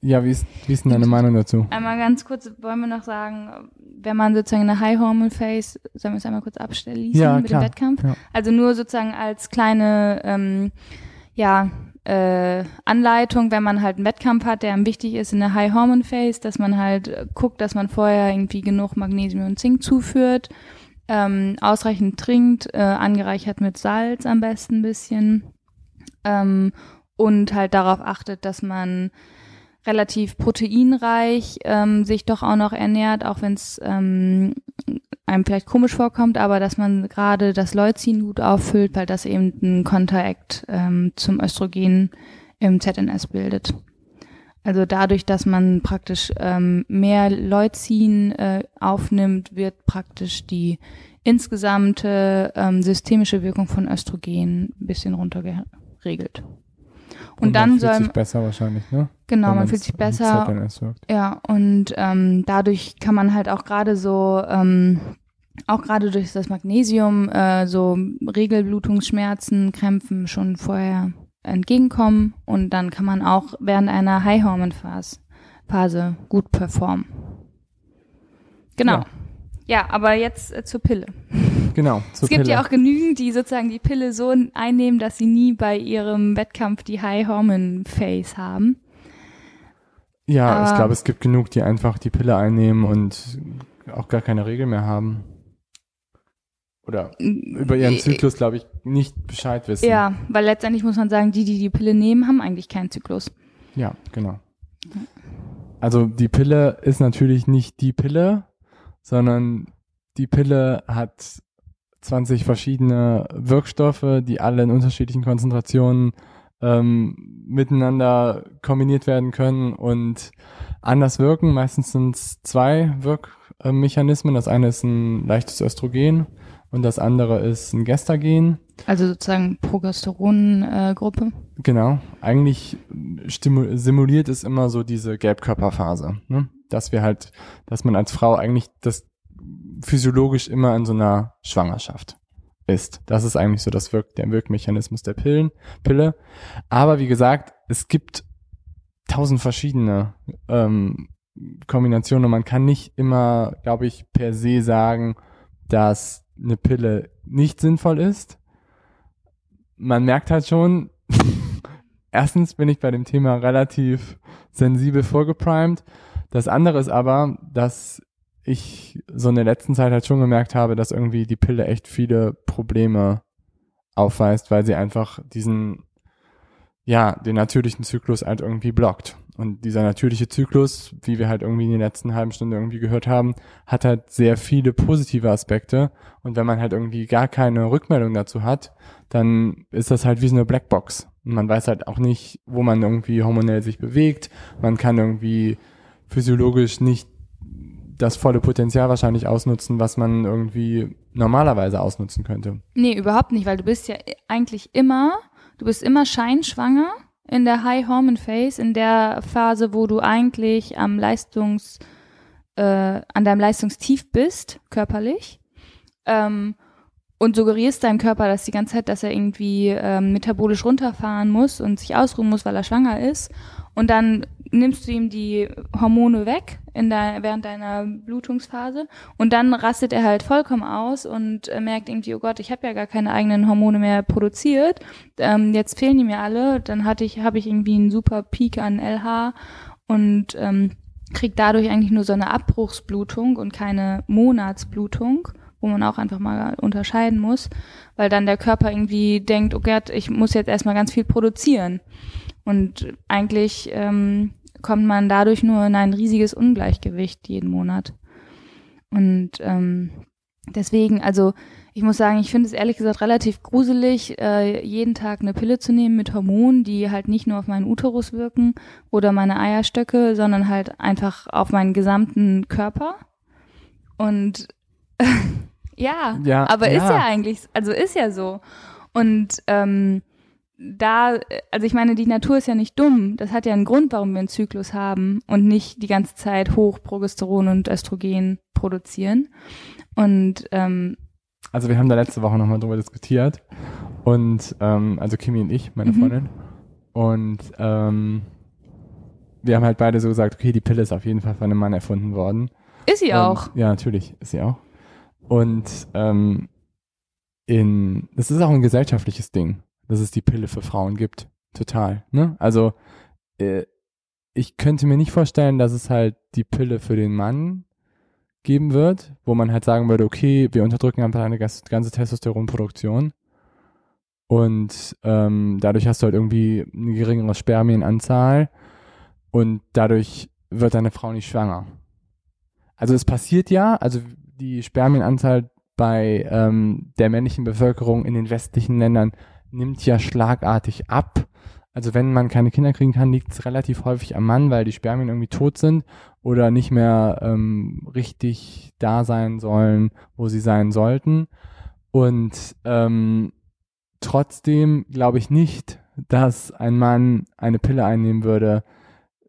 Ja, wie ist, wie ist denn deine Meinung dazu? Einmal ganz kurz, wollen wir noch sagen, wenn man sozusagen eine High Hormone Phase, sollen wir es einmal kurz abstellen ja, mit klar. dem Wettkampf? Ja. Also nur sozusagen als kleine, ähm, ja, äh, Anleitung, wenn man halt einen Wettkampf hat, der einem wichtig ist in der High Hormone Phase, dass man halt äh, guckt, dass man vorher irgendwie genug Magnesium und Zink zuführt, ähm, ausreichend trinkt, äh, angereichert mit Salz am besten ein bisschen ähm, und halt darauf achtet, dass man relativ proteinreich ähm, sich doch auch noch ernährt, auch wenn es ähm, einem vielleicht komisch vorkommt, aber dass man gerade das Leucin gut auffüllt, weil das eben einen Kontakt ähm, zum Östrogen im ZNS bildet. Also dadurch, dass man praktisch ähm, mehr Leucin äh, aufnimmt, wird praktisch die insgesamte ähm, systemische Wirkung von Östrogen ein bisschen runtergeregelt. Und, Und dann man soll fühlt sich besser wahrscheinlich, ne? genau, man fühlt sich besser. Ja, und ähm, dadurch kann man halt auch gerade so, ähm, auch gerade durch das Magnesium, äh, so Regelblutungsschmerzen, Krämpfen schon vorher entgegenkommen und dann kann man auch während einer High-Hormone-Phase Phase gut performen. Genau. Ja. Ja, aber jetzt äh, zur Pille. Genau, zur es gibt Pille. ja auch genügend, die sozusagen die Pille so einnehmen, dass sie nie bei ihrem Wettkampf die High-Hormone-Phase haben. Ja, ich Aber- glaube, es gibt genug, die einfach die Pille einnehmen und auch gar keine Regel mehr haben. Oder über ihren Zyklus, glaube ich, nicht Bescheid wissen. Äh, Ja, weil letztendlich muss man sagen, die, die die Pille nehmen, haben eigentlich keinen Zyklus. Ja, genau. Also die Pille ist natürlich nicht die Pille, sondern die Pille hat 20 verschiedene Wirkstoffe, die alle in unterschiedlichen Konzentrationen ähm, miteinander kombiniert werden können und anders wirken. Meistens sind es zwei Wirkmechanismen. Das eine ist ein leichtes Östrogen und das andere ist ein Gestagen. Also sozusagen Progesterongruppe. Genau. Eigentlich simuliert es immer so diese Gelbkörperphase, ne? Dass wir halt, dass man als Frau eigentlich das physiologisch immer in so einer Schwangerschaft ist. Das ist eigentlich so das Wirk der Wirkmechanismus der Pillen, Pille. Aber wie gesagt, es gibt tausend verschiedene ähm, Kombinationen und man kann nicht immer, glaube ich, per se sagen, dass eine Pille nicht sinnvoll ist. Man merkt halt schon, erstens bin ich bei dem Thema relativ sensibel vorgeprimed. Das andere ist aber, dass ich so in der letzten Zeit halt schon gemerkt habe, dass irgendwie die Pille echt viele Probleme aufweist, weil sie einfach diesen, ja, den natürlichen Zyklus halt irgendwie blockt. Und dieser natürliche Zyklus, wie wir halt irgendwie in der letzten halben Stunde irgendwie gehört haben, hat halt sehr viele positive Aspekte. Und wenn man halt irgendwie gar keine Rückmeldung dazu hat, dann ist das halt wie so eine Blackbox. Und man weiß halt auch nicht, wo man irgendwie hormonell sich bewegt. Man kann irgendwie physiologisch nicht das volle Potenzial wahrscheinlich ausnutzen, was man irgendwie normalerweise ausnutzen könnte. Nee, überhaupt nicht, weil du bist ja eigentlich immer, du bist immer scheinschwanger in der High Hormone Phase, in der Phase, wo du eigentlich am Leistungs, äh, an deinem Leistungstief bist, körperlich. Ähm, und suggerierst deinem Körper das die ganze Zeit, dass er irgendwie ähm, metabolisch runterfahren muss und sich ausruhen muss, weil er schwanger ist. Und dann nimmst du ihm die Hormone weg in der, während deiner Blutungsphase und dann rastet er halt vollkommen aus und äh, merkt irgendwie, oh Gott, ich habe ja gar keine eigenen Hormone mehr produziert. Ähm, jetzt fehlen die mir alle. Dann hatte ich, habe ich irgendwie einen super Peak an LH und ähm, krieg dadurch eigentlich nur so eine Abbruchsblutung und keine Monatsblutung wo man auch einfach mal unterscheiden muss, weil dann der Körper irgendwie denkt, oh Gott, ich muss jetzt erstmal ganz viel produzieren. Und eigentlich ähm, kommt man dadurch nur in ein riesiges Ungleichgewicht jeden Monat. Und ähm, deswegen, also ich muss sagen, ich finde es ehrlich gesagt relativ gruselig, äh, jeden Tag eine Pille zu nehmen mit Hormonen, die halt nicht nur auf meinen Uterus wirken oder meine Eierstöcke, sondern halt einfach auf meinen gesamten Körper. Und ja, Ja, aber ist ja. ja eigentlich, also ist ja so. Und ähm, da, also ich meine, die Natur ist ja nicht dumm. Das hat ja einen Grund, warum wir einen Zyklus haben und nicht die ganze Zeit hoch Progesteron und Östrogen produzieren. Und ähm, Also wir haben da letzte Woche nochmal drüber diskutiert. Und ähm, also Kimi und ich, meine Mhm. Freundin. Und ähm, wir haben halt beide so gesagt, okay, die Pille ist auf jeden Fall von einem Mann erfunden worden. ist sie Und, auch. Ja, natürlich, ist sie auch. Und ähm, in, das ist auch ein gesellschaftliches Ding, dass es die Pille für Frauen gibt. Total. Ne? Also äh, ich könnte mir nicht vorstellen, dass es halt die Pille für den Mann geben wird, wo man halt sagen würde, okay, wir unterdrücken einfach eine ganze Testosteronproduktion. Und ähm, dadurch hast du halt irgendwie eine geringere Spermienanzahl. und dadurch wird deine Frau nicht schwanger. Also es passiert ja, also die Spermienanzahl bei ähm, der männlichen Bevölkerung in den westlichen Ländern nimmt ja schlagartig ab. Also wenn man keine Kinder kriegen kann, liegt es relativ häufig am Mann, weil die Spermien irgendwie tot sind oder nicht mehr ähm, richtig da sein sollen, wo sie sein sollten. Und ähm, trotzdem glaube ich nicht, dass ein Mann eine Pille einnehmen würde,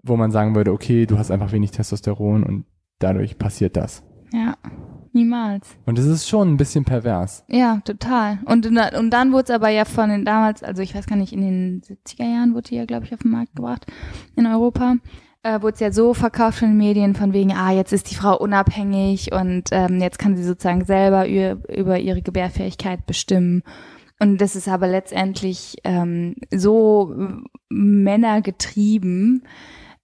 wo man sagen würde, okay, du hast einfach wenig Testosteron und dadurch passiert das. Ja, niemals. Und es ist schon ein bisschen pervers. Ja, total. Und, und dann wurde es aber ja von den damals, also ich weiß gar nicht, in den 70er Jahren wurde die ja, glaube ich, auf den Markt gebracht in Europa. Äh, wurde es ja so verkauft von den Medien, von wegen, ah, jetzt ist die Frau unabhängig und ähm, jetzt kann sie sozusagen selber über, über ihre Gebärfähigkeit bestimmen. Und das ist aber letztendlich ähm, so männergetrieben,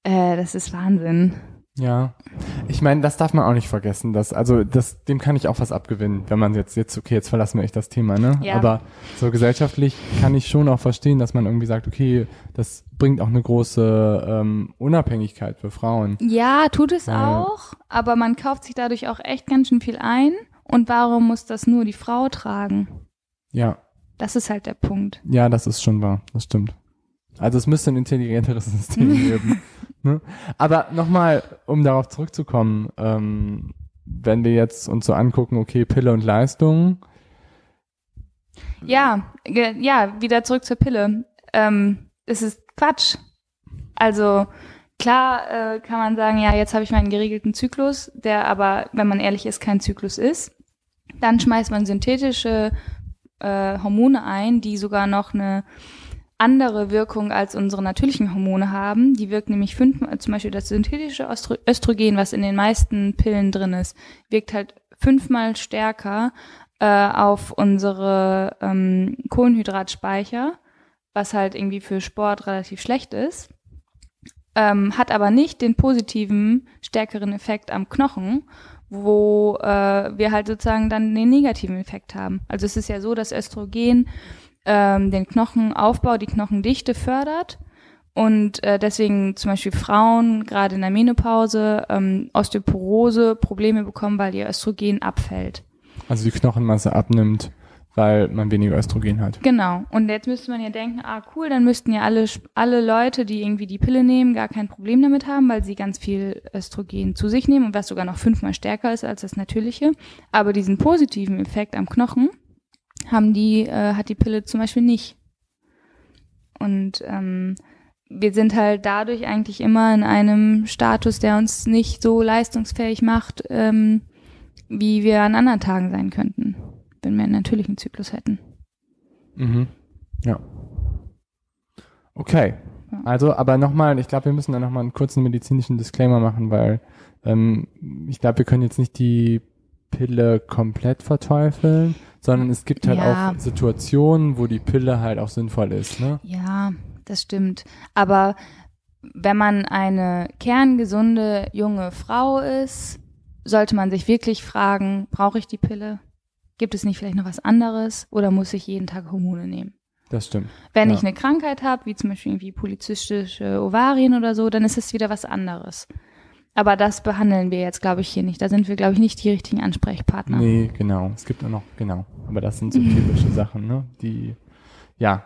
äh, das ist Wahnsinn. Ja, ich meine, das darf man auch nicht vergessen, dass also das dem kann ich auch was abgewinnen, wenn man jetzt jetzt okay, jetzt verlassen wir echt das Thema, ne? Ja. Aber so gesellschaftlich kann ich schon auch verstehen, dass man irgendwie sagt, okay, das bringt auch eine große ähm, Unabhängigkeit für Frauen. Ja, tut es Weil- auch, aber man kauft sich dadurch auch echt ganz schön viel ein. Und warum muss das nur die Frau tragen? Ja, Das ist halt der Punkt. ja, das ist schon wahr, das stimmt. Also es müsste ein intelligenteres System geben. Ne? Aber nochmal, um darauf zurückzukommen, ähm, wenn wir jetzt uns so angucken, okay, Pille und Leistung, Ja, ja, wieder zurück zur Pille. Ähm, es ist Quatsch. Also klar äh, kann man sagen, ja, jetzt habe ich meinen geregelten Zyklus, der aber, wenn man ehrlich ist, kein Zyklus ist. Dann schmeißt man synthetische äh, Hormone ein, die sogar noch eine andere Wirkung als unsere natürlichen Hormone haben. Die wirken nämlich fünfmal, zum Beispiel das synthetische Östro Östrogen, was in den meisten Pillen drin ist, wirkt halt fünfmal stärker äh, auf unsere ähm, Kohlenhydratspeicher, was halt irgendwie für Sport relativ schlecht ist, ähm, hat aber nicht den positiven, stärkeren Effekt am Knochen, wo äh, wir halt sozusagen dann den negativen Effekt haben. Also es ist ja so, dass Östrogen ähm, den Knochenaufbau, die Knochendichte fördert und äh, deswegen zum Beispiel Frauen gerade in der Menopause ähm, Osteoporose Probleme bekommen, weil ihr Östrogen abfällt. also die Knochenmasse abnimmt, weil man weniger Östrogen hat. Genau. Und jetzt müsste man ja denken, ah cool, dann müssten ja alle, alle Leute, die irgendwie die Pille nehmen, gar kein Problem damit haben, weil sie ganz viel Östrogen zu sich nehmen und was sogar noch fünfmal stärker ist als das natürliche. Aber diesen positiven Effekt am Knochen haben die, äh, hat die Pille zum Beispiel nicht. Und ähm, wir sind halt dadurch eigentlich immer in einem Status, der uns nicht so leistungsfähig macht, ähm, wie wir an anderen Tagen sein könnten, wenn wir einen natürlichen Zyklus hätten. Mhm. Ja. Okay. Ja. Also, aber nochmal, ich glaube, wir müssen da nochmal einen kurzen medizinischen Disclaimer machen, weil ähm, ich glaube, wir können jetzt nicht die Pille komplett verteufeln, sondern es gibt halt Ja. auch Situationen, wo die Pille halt auch sinnvoll ist. Ne? Ja, das stimmt. Aber wenn man eine kerngesunde junge Frau ist, sollte man sich wirklich fragen, brauche ich die Pille? Gibt es nicht vielleicht noch was anderes oder muss ich jeden Tag Hormone nehmen? Das stimmt. Wenn Ja. ich eine Krankheit habe, wie zum Beispiel irgendwie polyzystische Ovarien oder so, dann ist es wieder was anderes. Aber das behandeln wir jetzt, glaube ich, hier nicht. Da sind wir, glaube ich, nicht die richtigen Ansprechpartner. Nee, genau. Es gibt auch noch, genau. Aber das sind so typische Sachen, ne? Die, ja.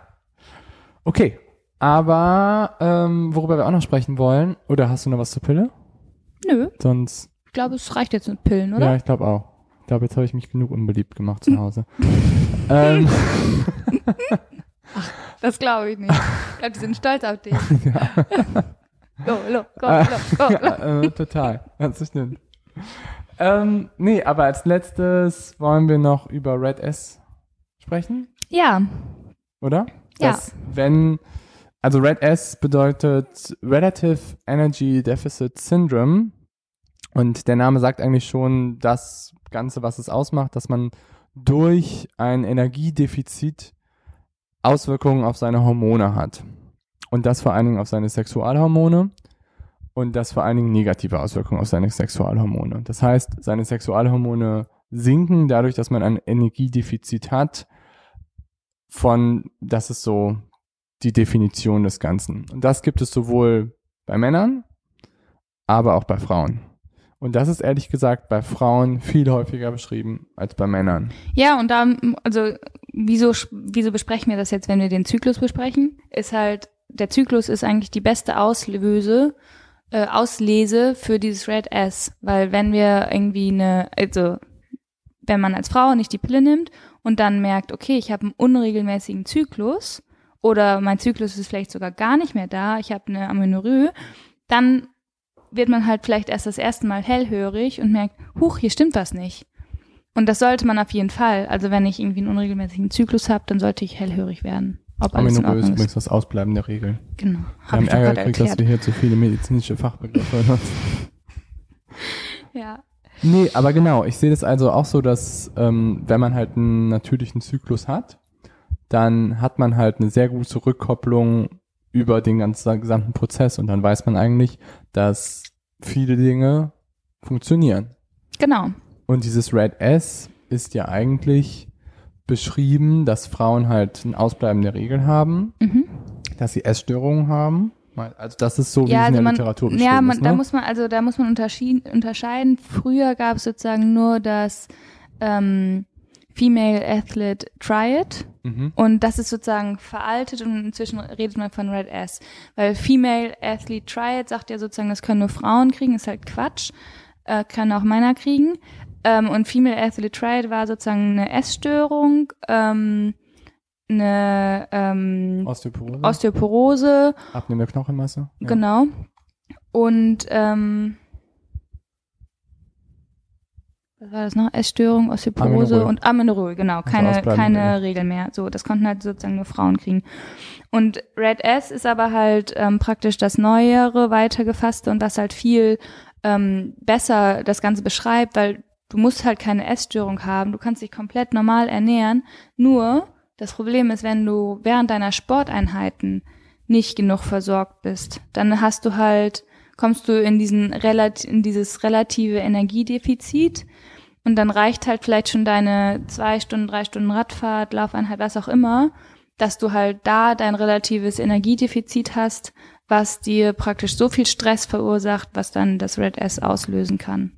Okay. Aber ähm, worüber wir auch noch sprechen wollen, oder hast du noch was zur Pille? Nö, Sonst ich glaube, es reicht jetzt mit Pillen, oder? Ja, ich glaube auch. Ich glaube, jetzt habe ich mich genug unbeliebt gemacht zu Hause. ähm, Das glaube ich nicht. Ich glaube, die sind stolz auf dich. Go, lo, go, lo, go, lo. ja, äh, total. Das stimmt. Ähm, nee, aber als letztes wollen wir noch über Red S sprechen, Ja, oder? Ja. Dass, wenn, also Red S bedeutet Relative Energy Deficit Syndrome. Und der Name sagt eigentlich schon das Ganze, was es ausmacht, dass man durch ein Energiedefizit Auswirkungen auf seine Hormone hat. Und das vor allen Dingen auf seine Sexualhormone und das vor allen Dingen negative Auswirkungen auf seine Sexualhormone. Das heißt, seine Sexualhormone sinken dadurch, dass man ein Energiedefizit hat. Von, das ist so die Definition des Ganzen. Und das gibt es sowohl bei Männern, aber auch bei Frauen. Und das ist ehrlich gesagt bei Frauen viel häufiger beschrieben als bei Männern. Ja, und da, also wieso, wieso besprechen wir das jetzt, wenn wir den Zyklus besprechen? Ist halt, der Zyklus ist eigentlich die beste Auslöse, äh, Auslese für dieses Red S. Weil wenn wir irgendwie eine, also wenn man als Frau nicht die Pille nimmt und dann merkt, okay, ich habe einen unregelmäßigen Zyklus oder mein Zyklus ist vielleicht sogar gar nicht mehr da, ich habe eine Amenorrhoe, dann wird man halt vielleicht erst das erste Mal hellhörig und merkt, huch, hier stimmt was nicht. Und das sollte man auf jeden Fall. Also wenn ich irgendwie einen unregelmäßigen Zyklus habe, dann sollte ich hellhörig werden. Ob ist übrigens das Ausbleiben der Regel. Genau. Wir hab haben Ärger gekriegt, dass wir hier zu viele medizinische Fachbegriffe nutzen. ja. Nee, aber genau, ich sehe das also auch so, dass ähm, wenn man halt einen natürlichen Zyklus hat, dann hat man halt eine sehr gute Rückkopplung über den ganzen gesamten Prozess und dann weiß man eigentlich, dass viele Dinge funktionieren. Genau. Und dieses Red S ist ja eigentlich beschrieben, dass Frauen halt ein Ausbleiben der Regel haben, mhm. dass sie Essstörungen haben. Also das ist so, wie ja, es in also der man, Literatur beschrieben ja, man, ist. Ne? Da muss man, also da muss man unterscheiden. Früher gab es sozusagen nur das ähm, Female Athlete Triad. Mhm. Und das ist sozusagen veraltet und inzwischen redet man von Red S. Weil Female Athlete Triad sagt ja sozusagen, das können nur Frauen kriegen, ist halt Quatsch. Äh, können auch Männer kriegen. Ähm, und Female Athlete Triad war sozusagen eine Essstörung, ähm, eine ähm, Osteoporose. Osteoporose. Abnehmen der Knochenmasse. Ja. Genau. Und ähm, was war das noch? Essstörung, Osteoporose Amenorrhoe. und Amenorrhoe, genau. Also keine, keine Regel mehr. So, das konnten halt sozusagen nur Frauen kriegen. Und Red S ist aber halt ähm, praktisch das Neuere, weitergefasste und das halt viel ähm, besser das Ganze beschreibt, weil du musst halt keine Essstörung haben, du kannst dich komplett normal ernähren. Nur das Problem ist, wenn du während deiner Sporteinheiten nicht genug versorgt bist, dann hast du halt kommst du in diesen in dieses relative Energiedefizit und dann reicht halt vielleicht schon deine zwei Stunden, drei Stunden Radfahrt, Laufeinheit, was auch immer, dass du halt da dein relatives Energiedefizit hast, was dir praktisch so viel Stress verursacht, was dann das Red S auslösen kann.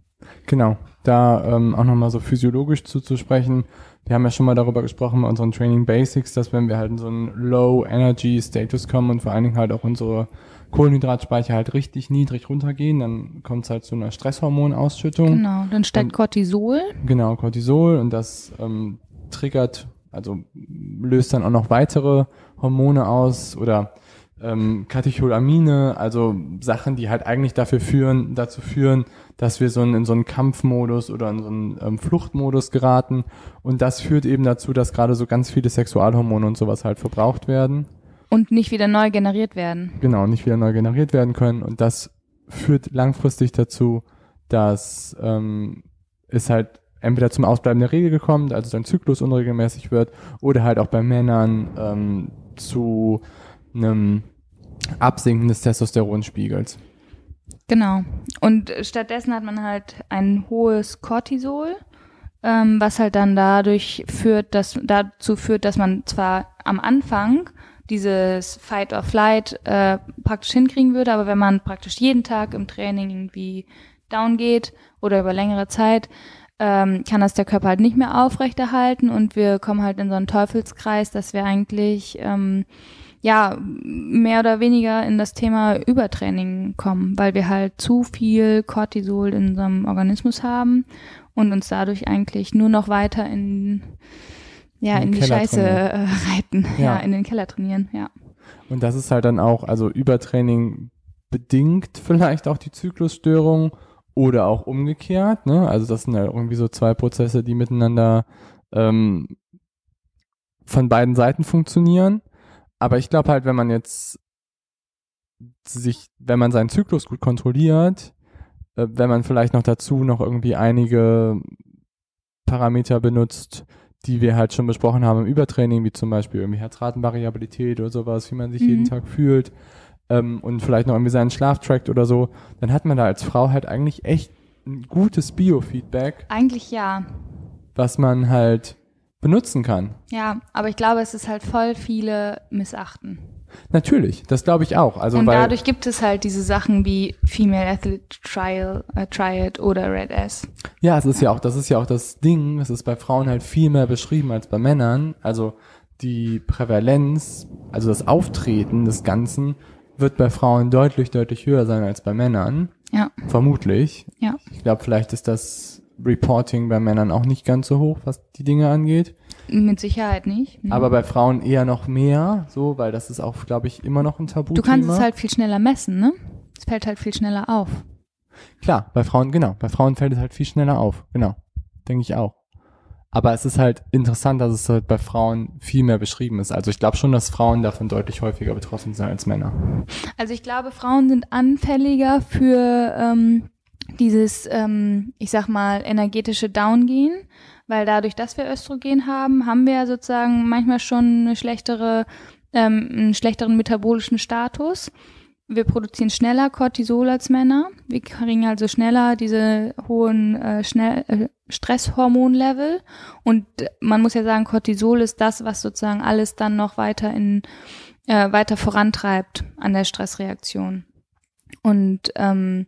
Genau, da ähm, auch nochmal so physiologisch zuzusprechen. Wir haben ja schon mal darüber gesprochen bei unseren Training Basics, dass wenn wir halt in so einen Low Energy Status kommen und vor allen Dingen halt auch unsere Kohlenhydratspeicher halt richtig niedrig runtergehen, dann kommt es halt zu einer Stresshormonausschüttung. Genau, dann steigt Cortisol. Genau, Cortisol und das ähm, triggert, also löst dann auch noch weitere Hormone aus oder ähm, Katecholamine, also Sachen, die halt eigentlich dafür führen, dazu führen, dass wir so in, in so einen Kampfmodus oder in so einen ähm, Fluchtmodus geraten. Und das führt eben dazu, dass gerade so ganz viele Sexualhormone und sowas halt verbraucht werden. Und nicht wieder neu generiert werden. Genau, nicht wieder neu generiert werden können. Und das führt langfristig dazu, dass ähm, es halt entweder zum Ausbleiben der Regel gekommen, also dein Zyklus unregelmäßig wird, oder halt auch bei Männern ähm, zu einem Absinken des Testosteronspiegels. Genau. Und stattdessen hat man halt ein hohes Cortisol, ähm, was halt dann dadurch führt, dass dazu führt, dass man zwar am Anfang dieses Fight or Flight äh, praktisch hinkriegen würde, aber wenn man praktisch jeden Tag im Training irgendwie down geht oder über längere Zeit, ähm, kann das der Körper halt nicht mehr aufrechterhalten und wir kommen halt in so einen Teufelskreis, dass wir eigentlich ähm, ja mehr oder weniger in das Thema Übertraining kommen, weil wir halt zu viel Cortisol in unserem Organismus haben und uns dadurch eigentlich nur noch weiter in ja, in, in die Keller Scheiße äh, reiten, ja. ja, in den Keller trainieren, ja. Und das ist halt dann auch, also Übertraining bedingt vielleicht auch die Zyklusstörung oder auch umgekehrt, ne? Also das sind halt irgendwie so zwei Prozesse, die miteinander ähm, von beiden Seiten funktionieren. Aber ich glaube halt, wenn man jetzt sich, wenn man seinen Zyklus gut kontrolliert, äh, wenn man vielleicht noch dazu noch irgendwie einige Parameter benutzt, die wir halt schon besprochen haben im Übertraining, wie zum Beispiel irgendwie Herzratenvariabilität oder sowas, wie man sich mhm. jeden Tag fühlt ähm, und vielleicht noch irgendwie seinen Schlaf trackt oder so, dann hat man da als Frau halt eigentlich echt ein gutes Biofeedback. Eigentlich ja. Was man halt benutzen kann. Ja, aber ich glaube, es ist halt voll viele missachten. Natürlich, das glaube ich auch. Also und dadurch gibt es halt diese Sachen wie Female Athlete Trial, äh, Triad oder Red S. Ja, es ist ja auch, das ist ja auch das Ding, es ist bei Frauen halt viel mehr beschrieben als bei Männern. Also die Prävalenz, also das Auftreten des Ganzen wird bei Frauen deutlich, deutlich höher sein als bei Männern. Ja. Vermutlich. Ja. Ich glaube, vielleicht ist das Reporting bei Männern auch nicht ganz so hoch, was die Dinge angeht. Mit Sicherheit nicht. Mhm. Aber bei Frauen eher noch mehr, so, weil das ist auch, glaube ich, immer noch ein Tabu. du kannst es halt viel schneller messen, ne? Es fällt halt viel schneller auf. Klar, bei Frauen, genau. Bei Frauen fällt es halt viel schneller auf. Genau. Denke ich auch. Aber es ist halt interessant, dass es halt bei Frauen viel mehr beschrieben ist. Also ich glaube schon, dass Frauen davon deutlich häufiger betroffen sind als Männer. Also ich glaube, Frauen sind anfälliger für ähm, dieses, ähm, ich sag mal, energetische Downgehen, weil dadurch, dass wir Östrogen haben, haben wir ja sozusagen manchmal schon eine schlechtere, ähm, einen schlechteren metabolischen Status. Wir produzieren schneller Cortisol als Männer. Wir kriegen also schneller diese hohen äh, schnell, äh, Stresshormonlevel. Und man muss ja sagen, Cortisol ist das, was sozusagen alles dann noch weiter in äh, weiter vorantreibt an der Stressreaktion. Und ähm,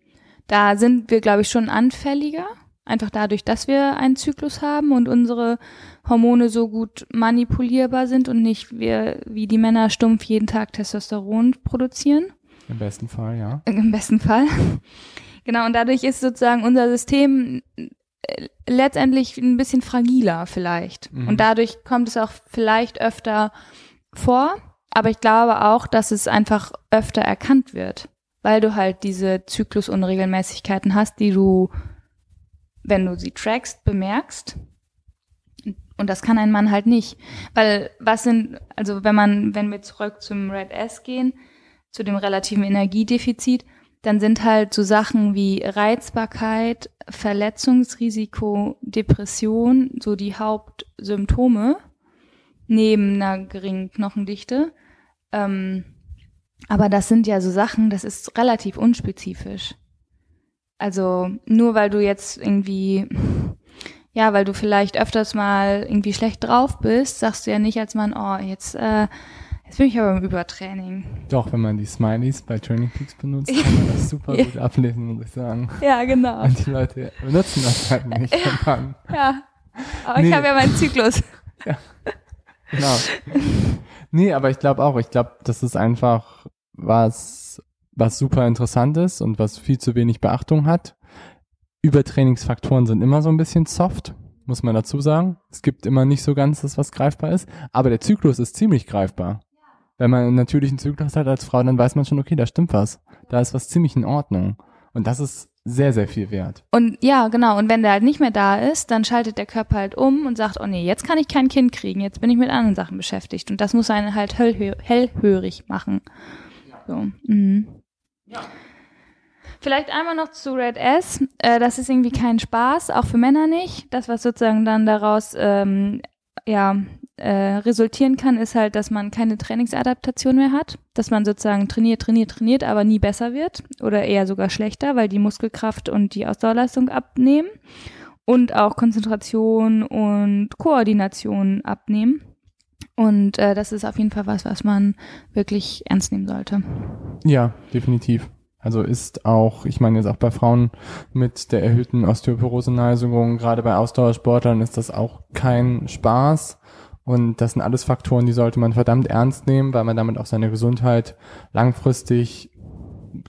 da sind wir, glaube ich, schon anfälliger. Einfach dadurch, dass wir einen Zyklus haben und unsere Hormone so gut manipulierbar sind und nicht wir wie die Männer stumpf jeden Tag Testosteron produzieren. Im besten Fall, ja. Im besten Fall. Genau, und dadurch ist sozusagen unser System äh, letztendlich ein bisschen fragiler vielleicht. Mhm. Und dadurch kommt es auch vielleicht öfter vor. Aber ich glaube auch, dass es einfach öfter erkannt wird, weil du halt diese Zyklusunregelmäßigkeiten hast, die du, wenn du sie trackst, bemerkst. Und das kann ein Mann halt nicht. Weil was sind, also wenn man, wenn wir zurück zum Red S gehen, zu dem relativen Energiedefizit, dann sind halt so Sachen wie Reizbarkeit, Verletzungsrisiko, Depression so die Hauptsymptome neben einer geringen Knochendichte. Ähm, aber das sind ja so Sachen, das ist relativ unspezifisch. Also nur weil du jetzt irgendwie, ja, weil du vielleicht öfters mal irgendwie schlecht drauf bist, sagst du ja nicht als Mann, oh, jetzt äh, Jetzt bin ich aber im Übertraining. Doch, wenn man die Smileys bei Training Peaks benutzt, kann man das super Ja. gut ablesen, muss ich sagen. Ja, genau. Und die Leute benutzen das halt nicht. Dann, Ja. Aber ich Nee. habe ja meinen Zyklus. genau. Nee, aber ich glaube auch, ich glaube, das ist einfach was, was super interessant ist und was viel zu wenig Beachtung hat. Übertrainingsfaktoren sind immer so ein bisschen soft, muss man dazu sagen. Es gibt immer nicht so ganz das, was greifbar ist. Aber der Zyklus ist ziemlich greifbar. Wenn man einen natürlichen Zyklus hat als Frau, dann weiß man schon, okay, da stimmt was. Da ist was ziemlich in Ordnung. Und das ist sehr, sehr viel wert. Und ja, genau. Und wenn der halt nicht mehr da ist, dann schaltet der Körper halt um und sagt, oh nee, jetzt kann ich kein Kind kriegen, jetzt bin ich mit anderen Sachen beschäftigt. Und das muss einen halt hellhö hellhörig machen. So. Mhm. Vielleicht einmal noch zu Red S. Äh, das ist irgendwie kein Spaß, auch für Männer nicht. Das, was sozusagen dann daraus ähm, ja, äh, resultieren kann, ist halt, dass man keine Trainingsadaptation mehr hat. Dass man sozusagen trainiert, trainiert, trainiert, aber nie besser wird. Oder eher sogar schlechter, weil die Muskelkraft und die Ausdauerleistung abnehmen. Und auch Konzentration und Koordination abnehmen. Und äh, das ist auf jeden Fall was, was man wirklich ernst nehmen sollte. Ja, definitiv. Also ist auch, ich meine jetzt auch bei Frauen mit der erhöhten Osteoporose-Neigung, gerade bei Ausdauersportlern ist das auch kein Spaß. Und das sind alles Faktoren, die sollte man verdammt ernst nehmen, weil man damit auch seine Gesundheit langfristig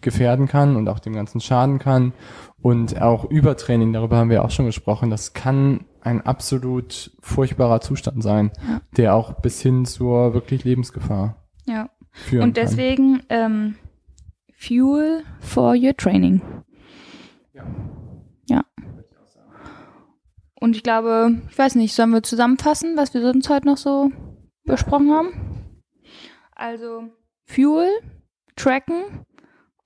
gefährden kann und auch dem Ganzen schaden kann. Und auch Übertraining, darüber haben wir auch schon gesprochen, das kann ein absolut furchtbarer Zustand sein, Ja. der auch bis hin zur wirklich Lebensgefahr Ja. führen Und deswegen ähm, Fuel for your training. Ja. Ja. Und ich glaube, ich weiß nicht, sollen wir zusammenfassen, was wir sonst heute noch so besprochen haben? Also Fuel, Tracken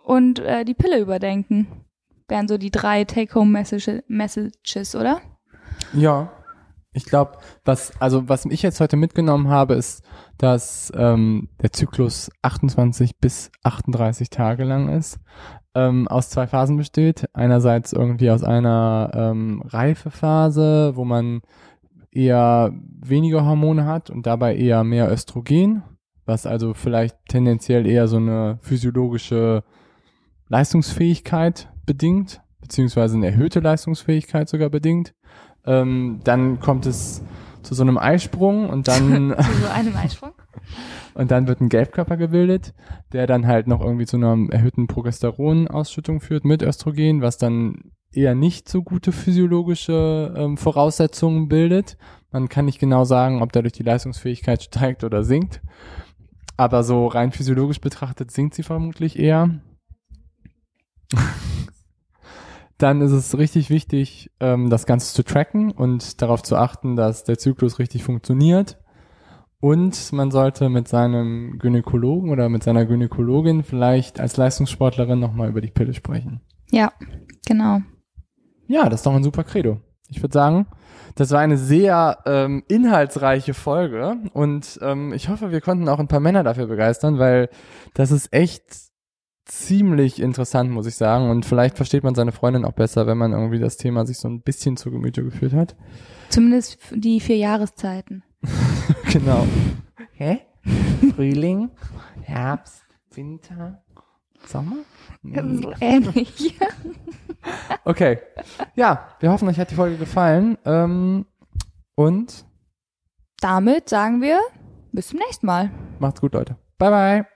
und äh, die Pille überdenken. Wären so die drei Take-Home-Messages, oder? Ja, ich glaube, was also was ich jetzt heute mitgenommen habe, ist, dass ähm, der Zyklus 28 bis 38 Tage lang ist, ähm, aus zwei Phasen besteht. Einerseits irgendwie aus einer ähm, Reifephase, wo man eher weniger Hormone hat und dabei eher mehr Östrogen, was also vielleicht tendenziell eher so eine physiologische Leistungsfähigkeit bedingt, beziehungsweise eine erhöhte Leistungsfähigkeit sogar bedingt. Ähm, dann kommt es zu so einem Eisprung und dann Zu so einem Eisprung. und dann wird ein Gelbkörper gebildet, der dann halt noch irgendwie zu einer erhöhten Progesteronausschüttung führt mit Östrogen, was dann eher nicht so gute physiologische ähm, Voraussetzungen bildet. Man kann nicht genau sagen, ob dadurch die Leistungsfähigkeit steigt oder sinkt. Aber so rein physiologisch betrachtet sinkt sie vermutlich eher. Dann ist es richtig wichtig, ähm, das Ganze zu tracken und darauf zu achten, dass der Zyklus richtig funktioniert. Und man sollte mit seinem Gynäkologen oder mit seiner Gynäkologin vielleicht als Leistungssportlerin nochmal über die Pille sprechen. Ja, genau. Ja, das ist doch ein super Credo. Ich würde sagen, das war eine sehr ähm, inhaltsreiche Folge und ähm, ich hoffe, wir konnten auch ein paar Männer dafür begeistern, weil das ist echt ziemlich interessant, muss ich sagen. Und vielleicht versteht man seine Freundin auch besser, wenn man irgendwie das Thema sich so ein bisschen zu Gemüte geführt hat. Zumindest die vier Jahreszeiten. genau. Hä? Frühling, Herbst, Winter, Sommer? So ähnlich. Okay. Ja, wir hoffen, euch hat die Folge gefallen. Ähm, und Damit sagen wir bis zum nächsten Mal. macht's gut, Leute. Bye, bye.